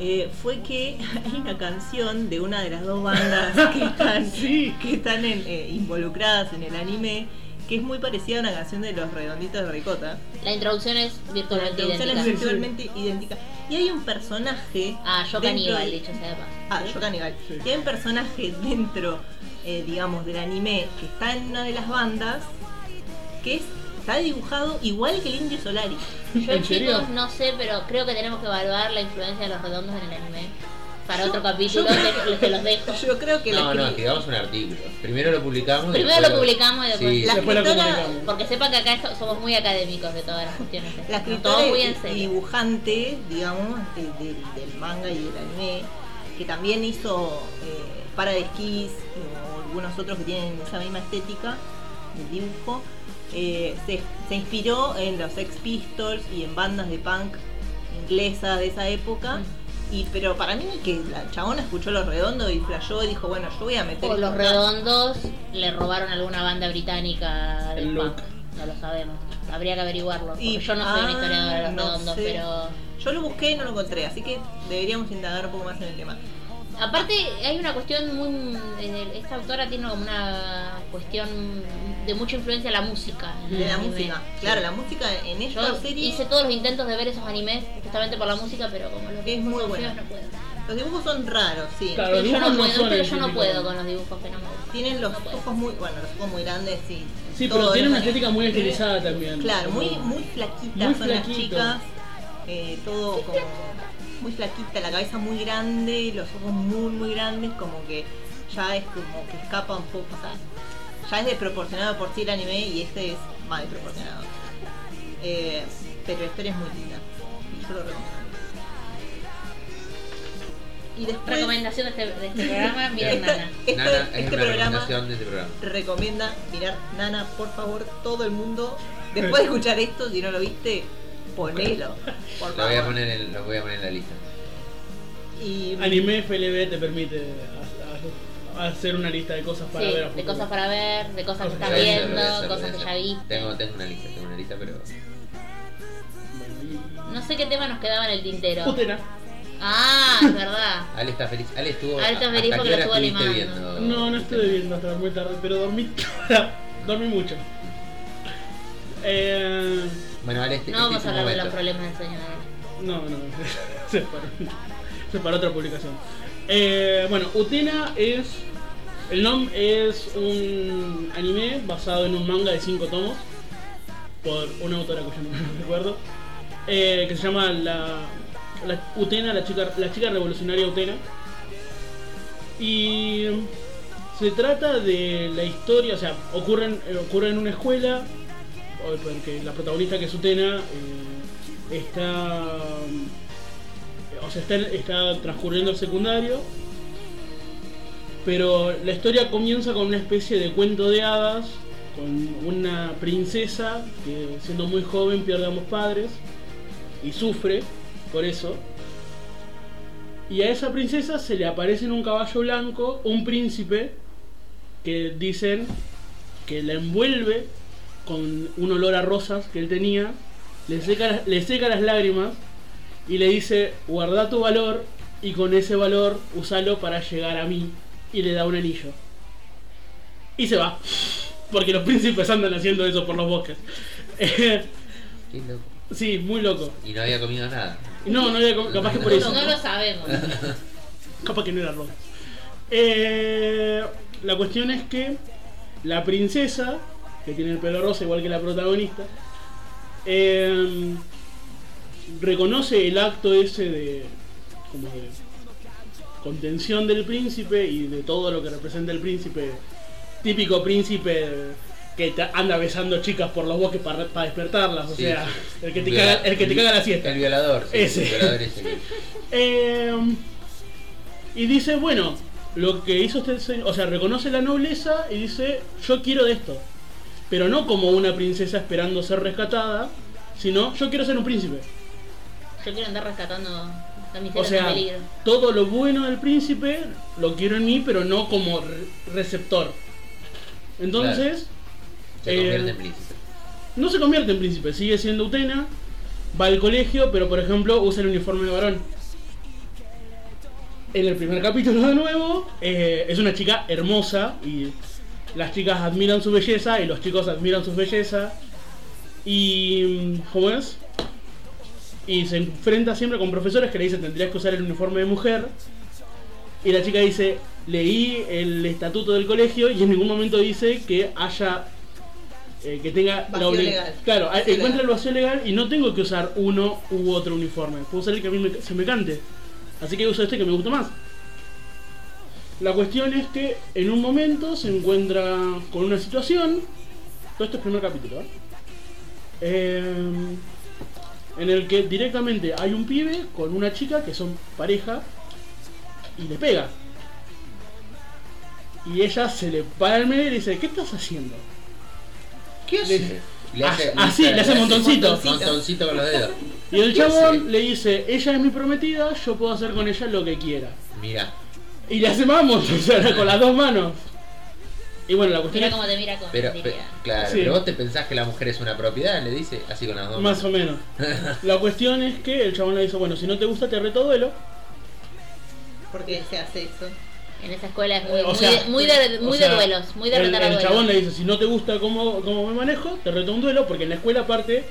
eh, fue que hay una canción de una de las dos bandas que están, Sí. que están en, eh, involucradas en el anime, que es muy parecida a una canción de los redonditos de ricota. La introducción es La virtualmente introducción idéntica. es virtualmente idéntica. Y hay un personaje. Ah, yo caníbal, de- dicho sea de paso. Ah, yo caníbal. Sí. Y hay un personaje dentro, eh, digamos, del anime que está en una de las bandas que es, está dibujado igual que el Indio Solari. Yo chicos no sé, pero creo que tenemos que evaluar la influencia de los redondos en el anime. Para Yo- otro capítulo, yo- te, te los dejo. Yo creo que No, la, no, escri- que hagamos un artículo. Primero lo publicamos. y Primero después lo publicamos y después- Sí, la Después lo escritora, comunicamos. Porque sepan que acá esto- somos muy académicos de todas las cuestiones. estas. la escritora muy y, en y serio. dibujante, digamos, de- del- del manga y del anime, que también hizo eh, Para de Esquís o algunos otros que tienen esa misma estética, el dibujo, eh, se, se inspiró en los Sex Pistols y en bandas de punk inglesas de esa época. Y, pero para mí que la chabona escuchó Los Redondos y flasheó y dijo, bueno, yo voy a meter... O esto los redondos le robaron a alguna banda británica del El punk. look. No lo sabemos. Habría que averiguarlo. Y- yo no soy una ah, historiadora de los no redondos, sé. pero. Yo lo busqué y no lo encontré, así que deberíamos indagar un poco más en el tema. Aparte, hay una cuestión muy. Esta autora tiene como una cuestión de mucha influencia en la música. De la anime. música. Claro, la música en esta Yo serie... hice todos los intentos de ver esos animes justamente por la música, pero como los Es dibujos muy son buena. feos, no puedo. Los dibujos son raros, sí. Claro, los yo no puedo, son pero yo no puedo con los dibujos que no me gustan. Tienen los No puedo. ojos muy... Bueno, los ojos muy grandes, sí. Sí, pero tiene los una estética muy estilizada también. Claro, muy, Como- muy flaquitas Muy son las chicas. eh, todo como muy flaquita, la cabeza muy grande, los ojos muy, muy grandes, como que ya es como que escapa un poco, o sea, ya es desproporcionado por sí el anime y este es más desproporcionado. Eh, pero la historia es muy linda y yo lo recomiendo. Y después Recomendación de este, de este programa, miren Esta- Nana. este, Nana, es este una programa recomendación de este programa. recomienda mirar Nana, por favor, todo el mundo. Después de escuchar esto, si no lo viste, ponelo. Por Lo voy a favor. poner en, lo voy a poner en la lista. Y Anime FLB te permite ha- ha- hacer una lista de cosas para Sí, ver. a de cosas para ver, de cosas que estás viendo, hacer, cosas que ya viste. Tengo, tengo una lista, tengo una lista, pero. No sé qué tema nos quedaba en el tintero. Utena. Ah, es verdad. Ale está feliz. Ale estuvo. Ale está feliz ¿hasta porque lo estuvo animando. viendo? No, no estuve viendo hasta muy tarde, pero dormí. dormí mucho. Eh, Bueno, Ale, este, No este vamos a hablar de los problemas del señor. no, no, se para, se para otra publicación. Eh, bueno, Utena es. El nombre es un anime basado en un manga de 5 tomos por una autora cuyo nombre no recuerdo, eh, que se llama la, la Utena, la chica, la chica revolucionaria Utena. Y se trata de la historia, o sea, ocurre en, eh, ocurre en una escuela, porque la protagonista que es Utena eh, está, o sea, está, está transcurriendo el secundario, pero la historia comienza con una especie de cuento de hadas, con una princesa que siendo muy joven pierde a ambos padres y sufre por eso. Y a esa princesa se le aparece en un caballo blanco un príncipe que dicen que la envuelve con un olor a rosas que él tenía, le seca, le seca las lágrimas y le dice, guarda tu valor y con ese valor usalo para llegar a mí y le da un anillo. Y se va, porque los príncipes andan haciendo eso por los bosques. Qué loco. sí, muy loco. Y no había comido nada. No, no había com- capaz que por eso. No lo sabemos. Capaz que no era rojo. Eh, la cuestión es que la princesa, que tiene el pelo rosa igual que la protagonista, eh, reconoce el acto ese de, como de contención del príncipe y de todo lo que representa el príncipe, típico príncipe que anda besando chicas por los bosques para, para despertarlas, o Sí, sea, sí. el que te Viola- caga, el que te caga la siesta. El violador, sí, Ese. El violador ese. Eh, y dice, bueno, lo que hizo este señor, o sea, reconoce la nobleza y dice, yo quiero de esto. Pero no como una princesa esperando ser rescatada, sino yo quiero ser un príncipe. Yo quiero andar rescatando O sea, en peligro. todo lo bueno del príncipe lo quiero en mí, pero no como re- receptor. Entonces, Se Eh, convierte en príncipe. no se convierte en príncipe, sigue siendo Utena, va al colegio, pero por ejemplo usa el uniforme de varón. En el primer capítulo de nuevo, eh, es una chica hermosa y las chicas admiran su belleza y los chicos admiran su belleza. Y. ¿Cómo es? Y se enfrenta siempre con profesores que le dicen tendrías que usar el uniforme de mujer. Y la chica dice, leí el estatuto del colegio y en ningún momento dice que haya eh, que tenga Vacío obli- legal. Claro, Vacío encuentra legal. el vacío legal y no tengo que usar uno u otro uniforme. Puedo usar el que a mí me- se me cante. Así que uso este que me gusta más. La cuestión es que en un momento se encuentra con una situación. Todo esto es primer capítulo, ¿eh? Eh, en el que directamente hay un pibe con una chica que son pareja y le pega. Y ella se le para el medio y le dice, ¿qué estás haciendo? ¿Qué hace? Le hace, Ah, sí, le hace montoncito. Montoncito con los dedos. Y el chabón le dice, ella es mi prometida, yo puedo hacer con ella lo que quiera. Mira. Y le hace vamos, o sea, con las dos manos. Y bueno, la cuestión Mira es cómo te mira con Pero, pe- claro, Sí. pero vos te pensás que la mujer es una propiedad, le dice así con las dos. más o menos. La cuestión es que el chabón le dice, bueno, si no te gusta te reto duelo. ¿Por qué se hace eso? En esa escuela es muy, O muy, sea, de, muy, de, o muy sea, de duelos, muy de el, retar a el duelos. chabón le dice, si no te gusta cómo, cómo me manejo, te reto un duelo, porque en la escuela aparte,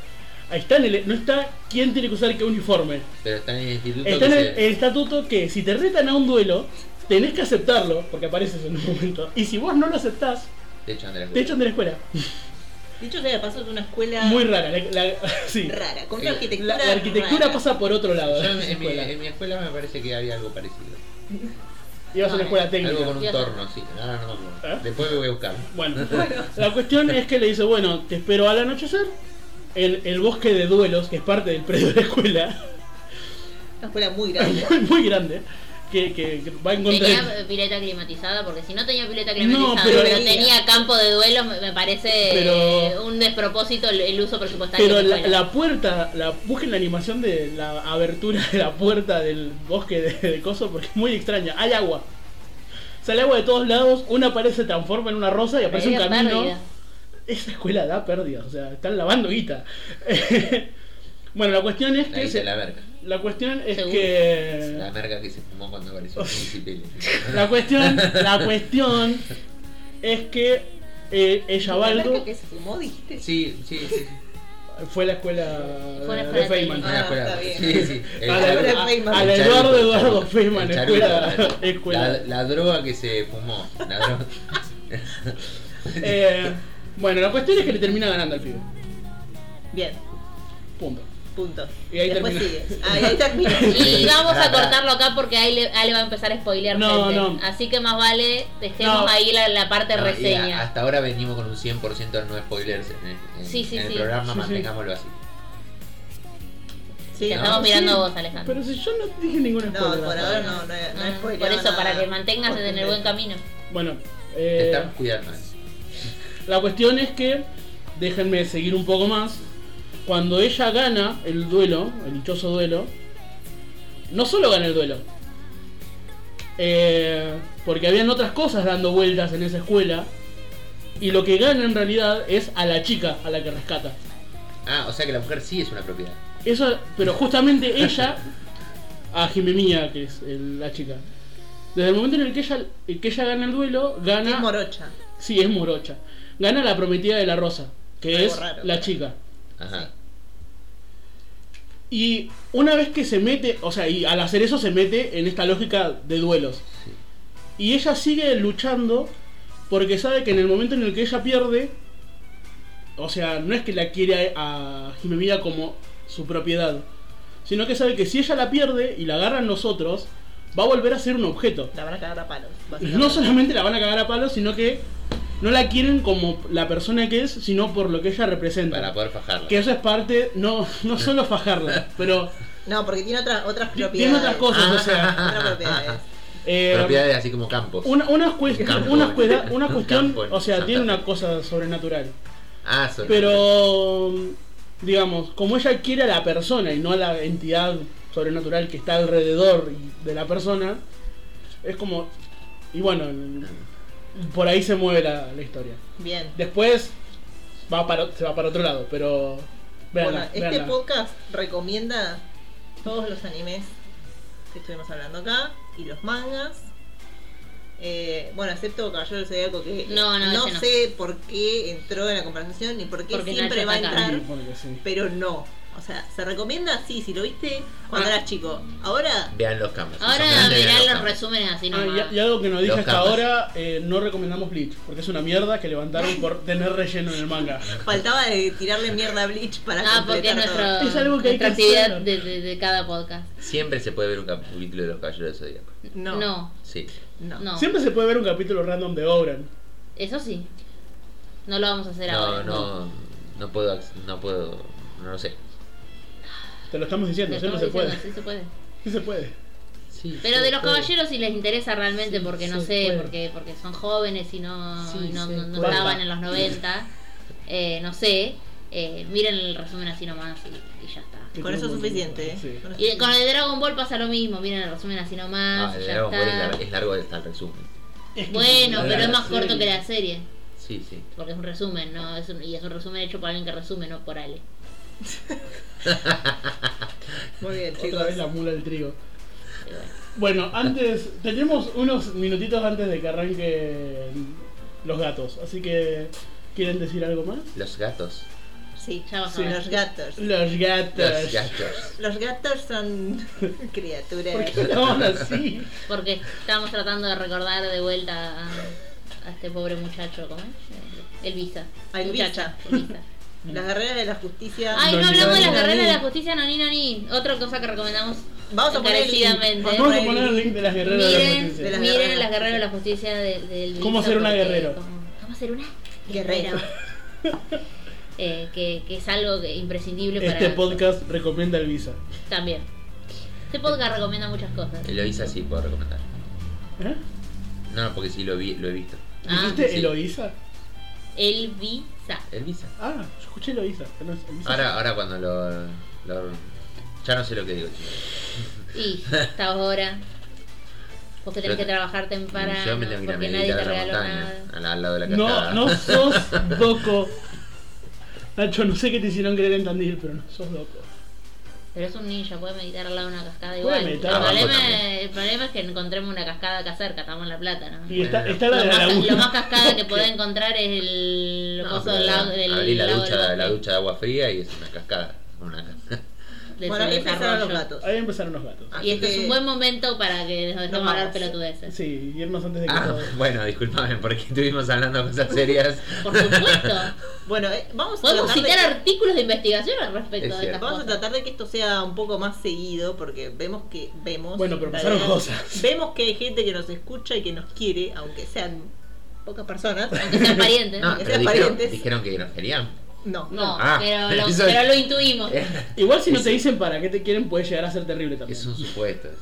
ahí está en el, no está quién tiene que usar qué uniforme. Pero está en el instituto. Está en que el, se- el estatuto que si te retan a un duelo, tenés que aceptarlo, porque apareces en un momento. Y si vos no lo aceptás, Te echan de la te echan de la escuela. Dicho sea de paso, es una escuela Muy rara. La, la- sí. rara, con Eh, una arquitectura. La, la arquitectura rara. pasa por otro lado. Yo en, mi, escuela. en mi escuela me parece que había algo parecido. Ibas a una escuela técnica. Algo con un torno, sí. Ahora no acuerdo. ¿Eh? Después me voy a buscar. Bueno, la cuestión es que le dice, bueno, te espero al anochecer en el bosque de duelos, que es parte del predio de la escuela, Una escuela muy grande. muy, muy grande, que, que- que va a encontrar... Tenía pileta climatizada, porque si no tenía pileta climatizada, pero- pero, tenía campo de duelos, me, parece Pero- eh, un despropósito el, el uso presupuestario. Pero la, la puerta, la, busquen la animación de la abertura de la puerta del bosque de, de coso porque es muy extraña. Hay agua. Sale agua de todos lados, una pared se transforma en una rosa y aparece un camino. pérdida. Esa escuela da pérdidas, o sea, están lavando guita. bueno, la cuestión es La que se- la verga. La cuestión es Seguro. que La merca que se fumó cuando apareció el príncipe. la cuestión, la cuestión es que eh, ella va ¿La du- que se fumó, dijiste? Sí, sí, sí. fue la escuela, Fue la de escuela Feynman. técnica. Una Ah, escuela. está bien. Sí, sí. El A la, a- Feynman. a la Eduardo Eduardo. Feynman, El escuela, escuela. La, la droga que se fumó. La droga. Eh, bueno, la cuestión es que le termina ganando al pibe. Bien, Punto. Punto. Y ahí Después termina. sigue. Ah, y ahí termina. Y vamos a cortarlo acá porque ahí le, ahí le va a empezar a spoilear No, gente. no. Así que más vale dejemos No. ahí la, la parte No, y a- reseña. hasta ahora venimos con un 100% de no spoilers en el, en- Sí, sí, en el sí. programa, Sí, sí. mantengámoslo así. Sí, Te no, estamos no, mirando sí, a vos, Alejandro. Pero si yo no dije ninguna No, spoiler. por hasta ahora no, no, no, Ah, spoileado por eso, nada. para que mantengas en el buen camino. Bueno, Te eh, estamos cuidando. la cuestión es que, déjenme seguir un poco más, cuando ella gana el duelo, el dichoso duelo, no solo gana el duelo, eh, porque habían otras cosas dando vueltas en esa escuela, y lo que gana en realidad es a la chica a la que rescata. Ah, o sea que la mujer sí es una propiedad. Eso, pero justamente ella, a Jimemía, que es el- la chica, desde el momento en el que ella, el que ella gana el duelo, gana. Es morocha. Sí, es morocha. Gana la prometida de la rosa, que Algo es raro, la chica. Ajá. Y una vez que se mete, o sea, y al hacer eso se mete en esta lógica de duelos. Sí. Y ella sigue luchando porque sabe que en el momento en el que ella pierde, o sea, no es que la quiere a Jimemilla como su propiedad, sino que sabe que si ella la pierde y la agarran nosotros, va a volver a ser un objeto. La van a cagar a palos. No solamente la van a cagar a palos, sino que no la quieren como la persona que es, sino por lo que ella representa. Para poder fajarla. Que eso es parte, no, no solo fajarla, pero No, porque tiene otras otras tiene propiedades. otras cosas, o sea. Otras propiedades. eh, Propiedades así como campos. una, una, cues- Campo. una, cuestión, o sea, Santa tiene una cosa sobrenatural. Ah, son- Pero, digamos, como ella quiere a la persona y no a la entidad sobrenatural que está alrededor de la persona, es como. Y bueno, por ahí se mueve la, la historia. Bien. Después va para, se va para otro lado, pero. Bueno, este veanla. podcast recomienda todos los animes que estuvimos hablando acá y los mangas. Eh, bueno, excepto Caballero del Zodíaco que No, no, no. sé por qué entró en la conversación ni por qué Porque siempre va a entrar, Sí, porque sí. pero no. O sea, se recomienda sí, si lo viste cuando Ah. eras chico. Ahora, Vean los campos. Ahora verán los resúmenes así Ah, nomás. y, y algo que nos dije Los hasta ahora, eh, no recomendamos Bleach, porque es una mierda que levantaron por tener relleno en el manga. faltaba de tirarle mierda a Bleach para Ah, porque es nuestro, todo. Es algo que hay que actividad de, de- de cada podcast. Siempre se puede ver un capítulo de los caballeros del Zodíaco. No, No, Sí. no. no. Siempre se puede ver un capítulo random de Obran. Eso sí. No lo vamos a hacer No, ahora. no, no puedo, ac- no puedo, no lo sé. Te lo estamos diciendo, siempre estamos se puede. sí se puede. Sí se puede. Sí, Pero de los puede. caballeros si les interesa realmente, Sí, porque no sé, puede. porque porque son jóvenes y no, Sí, y no, no- no estaban en los 90. eh, no sé, eh, miren el resumen así nomás y, y ya está. Con eso es suficiente. ¿eh? Sí. Con eso Y con el de Dragon Ball pasa lo mismo, miren el resumen así nomás, Ah, el ya Dragon Ball es está. lar- es largo hasta el resumen. Es que Bueno, pero es más corto que la serie, Sí, sí. porque es un resumen, ¿no? Es un- y es un resumen hecho por alguien que resume, no por Ale. Muy bien, Otra chicos. vez la mula del trigo. Bueno. Antes, tenemos unos minutitos antes de que arranquen los gatos, así que ¿quieren decir algo más? Los gatos. Sí, Ya sí, los gatos. Los gatos. Los gatos. Los gatos son criaturas. ¿Por qué estaban así? Porque estamos tratando de recordar de vuelta a, a este pobre muchacho, ¿cómo es? Elvisa. A Elvisa. Muchacha, Elvisa. Las guerreras de la justicia. Ay, no hablamos de las guerreras de la justicia, no ni no ni. Otra cosa que recomendamos Vamos a poner el link. Vamos a poner el link de las guerreras de la justicia. De las miren guerreras. las guerreras de la justicia de, de ¿Cómo ser una guerrero? ¿Cómo, ser una Guerrero. Eh, que, que es algo que- imprescindible para Este podcast recomienda el Visa. también. Este podcast recomienda muchas cosas. Eloisa sí puedo recomendar. ¿Eh? No, porque sí lo vi, lo he visto. Ah, ¿Dijiste sí. Eloísa? Elvisa. Elvisa. Ah, yo escuché es Elvisa. Ahora, ahora cuando lo, lo- Ya no sé lo que digo, chicos. Y hasta ahora. Vos que tenés Yo- que trabajar temprano Yo me tengo que ir a porque nadie meditar te a la regaló montaña, nada. al, al lado de la No, cascada. no sos loco. Nacho, no sé qué te hicieron creer en Tandil, pero no sos loco. Pero es un ninja, puede meditar al lado de una cascada Puede igual. meditar el, problema, también. el problema es que encontremos una cascada acá cerca, estamos en La Plata, ¿no? Y está, Bueno. está la Lo de la más, laguna. lo más cascada que podés encontrar es el No, coso pero del lago del abrí la lago ducha, del la ducha de agua fría y es una cascada. Una de Bueno, su ahí empezaron los gatos. Ahí empezaron los gatos. Así Y este es que- un buen momento para que nos dejemos hablar vamos. pelotudeces. Sí, irnos antes de que Ah, todo. bueno, disculpame, porque estuvimos hablando de cosas serias. Por supuesto. Bueno, eh, vamos a Podemos tratar de citar artículos de investigación al respecto Es de estas. Vamos a tratar de que esto sea un poco más seguido porque vemos que vemos Bueno, pero pasaron realidad, cosas. Vemos que hay gente que nos escucha y que nos quiere, aunque sean pocas personas. Aunque sean parientes. No, No, que pero sean dijeron, parientes. dijeron que nos querían. No, Ah, pero, lo, eso- pero lo intuimos. Igual si no te dicen para qué te quieren, puede llegar a ser terrible también. Es un supuesto. eso.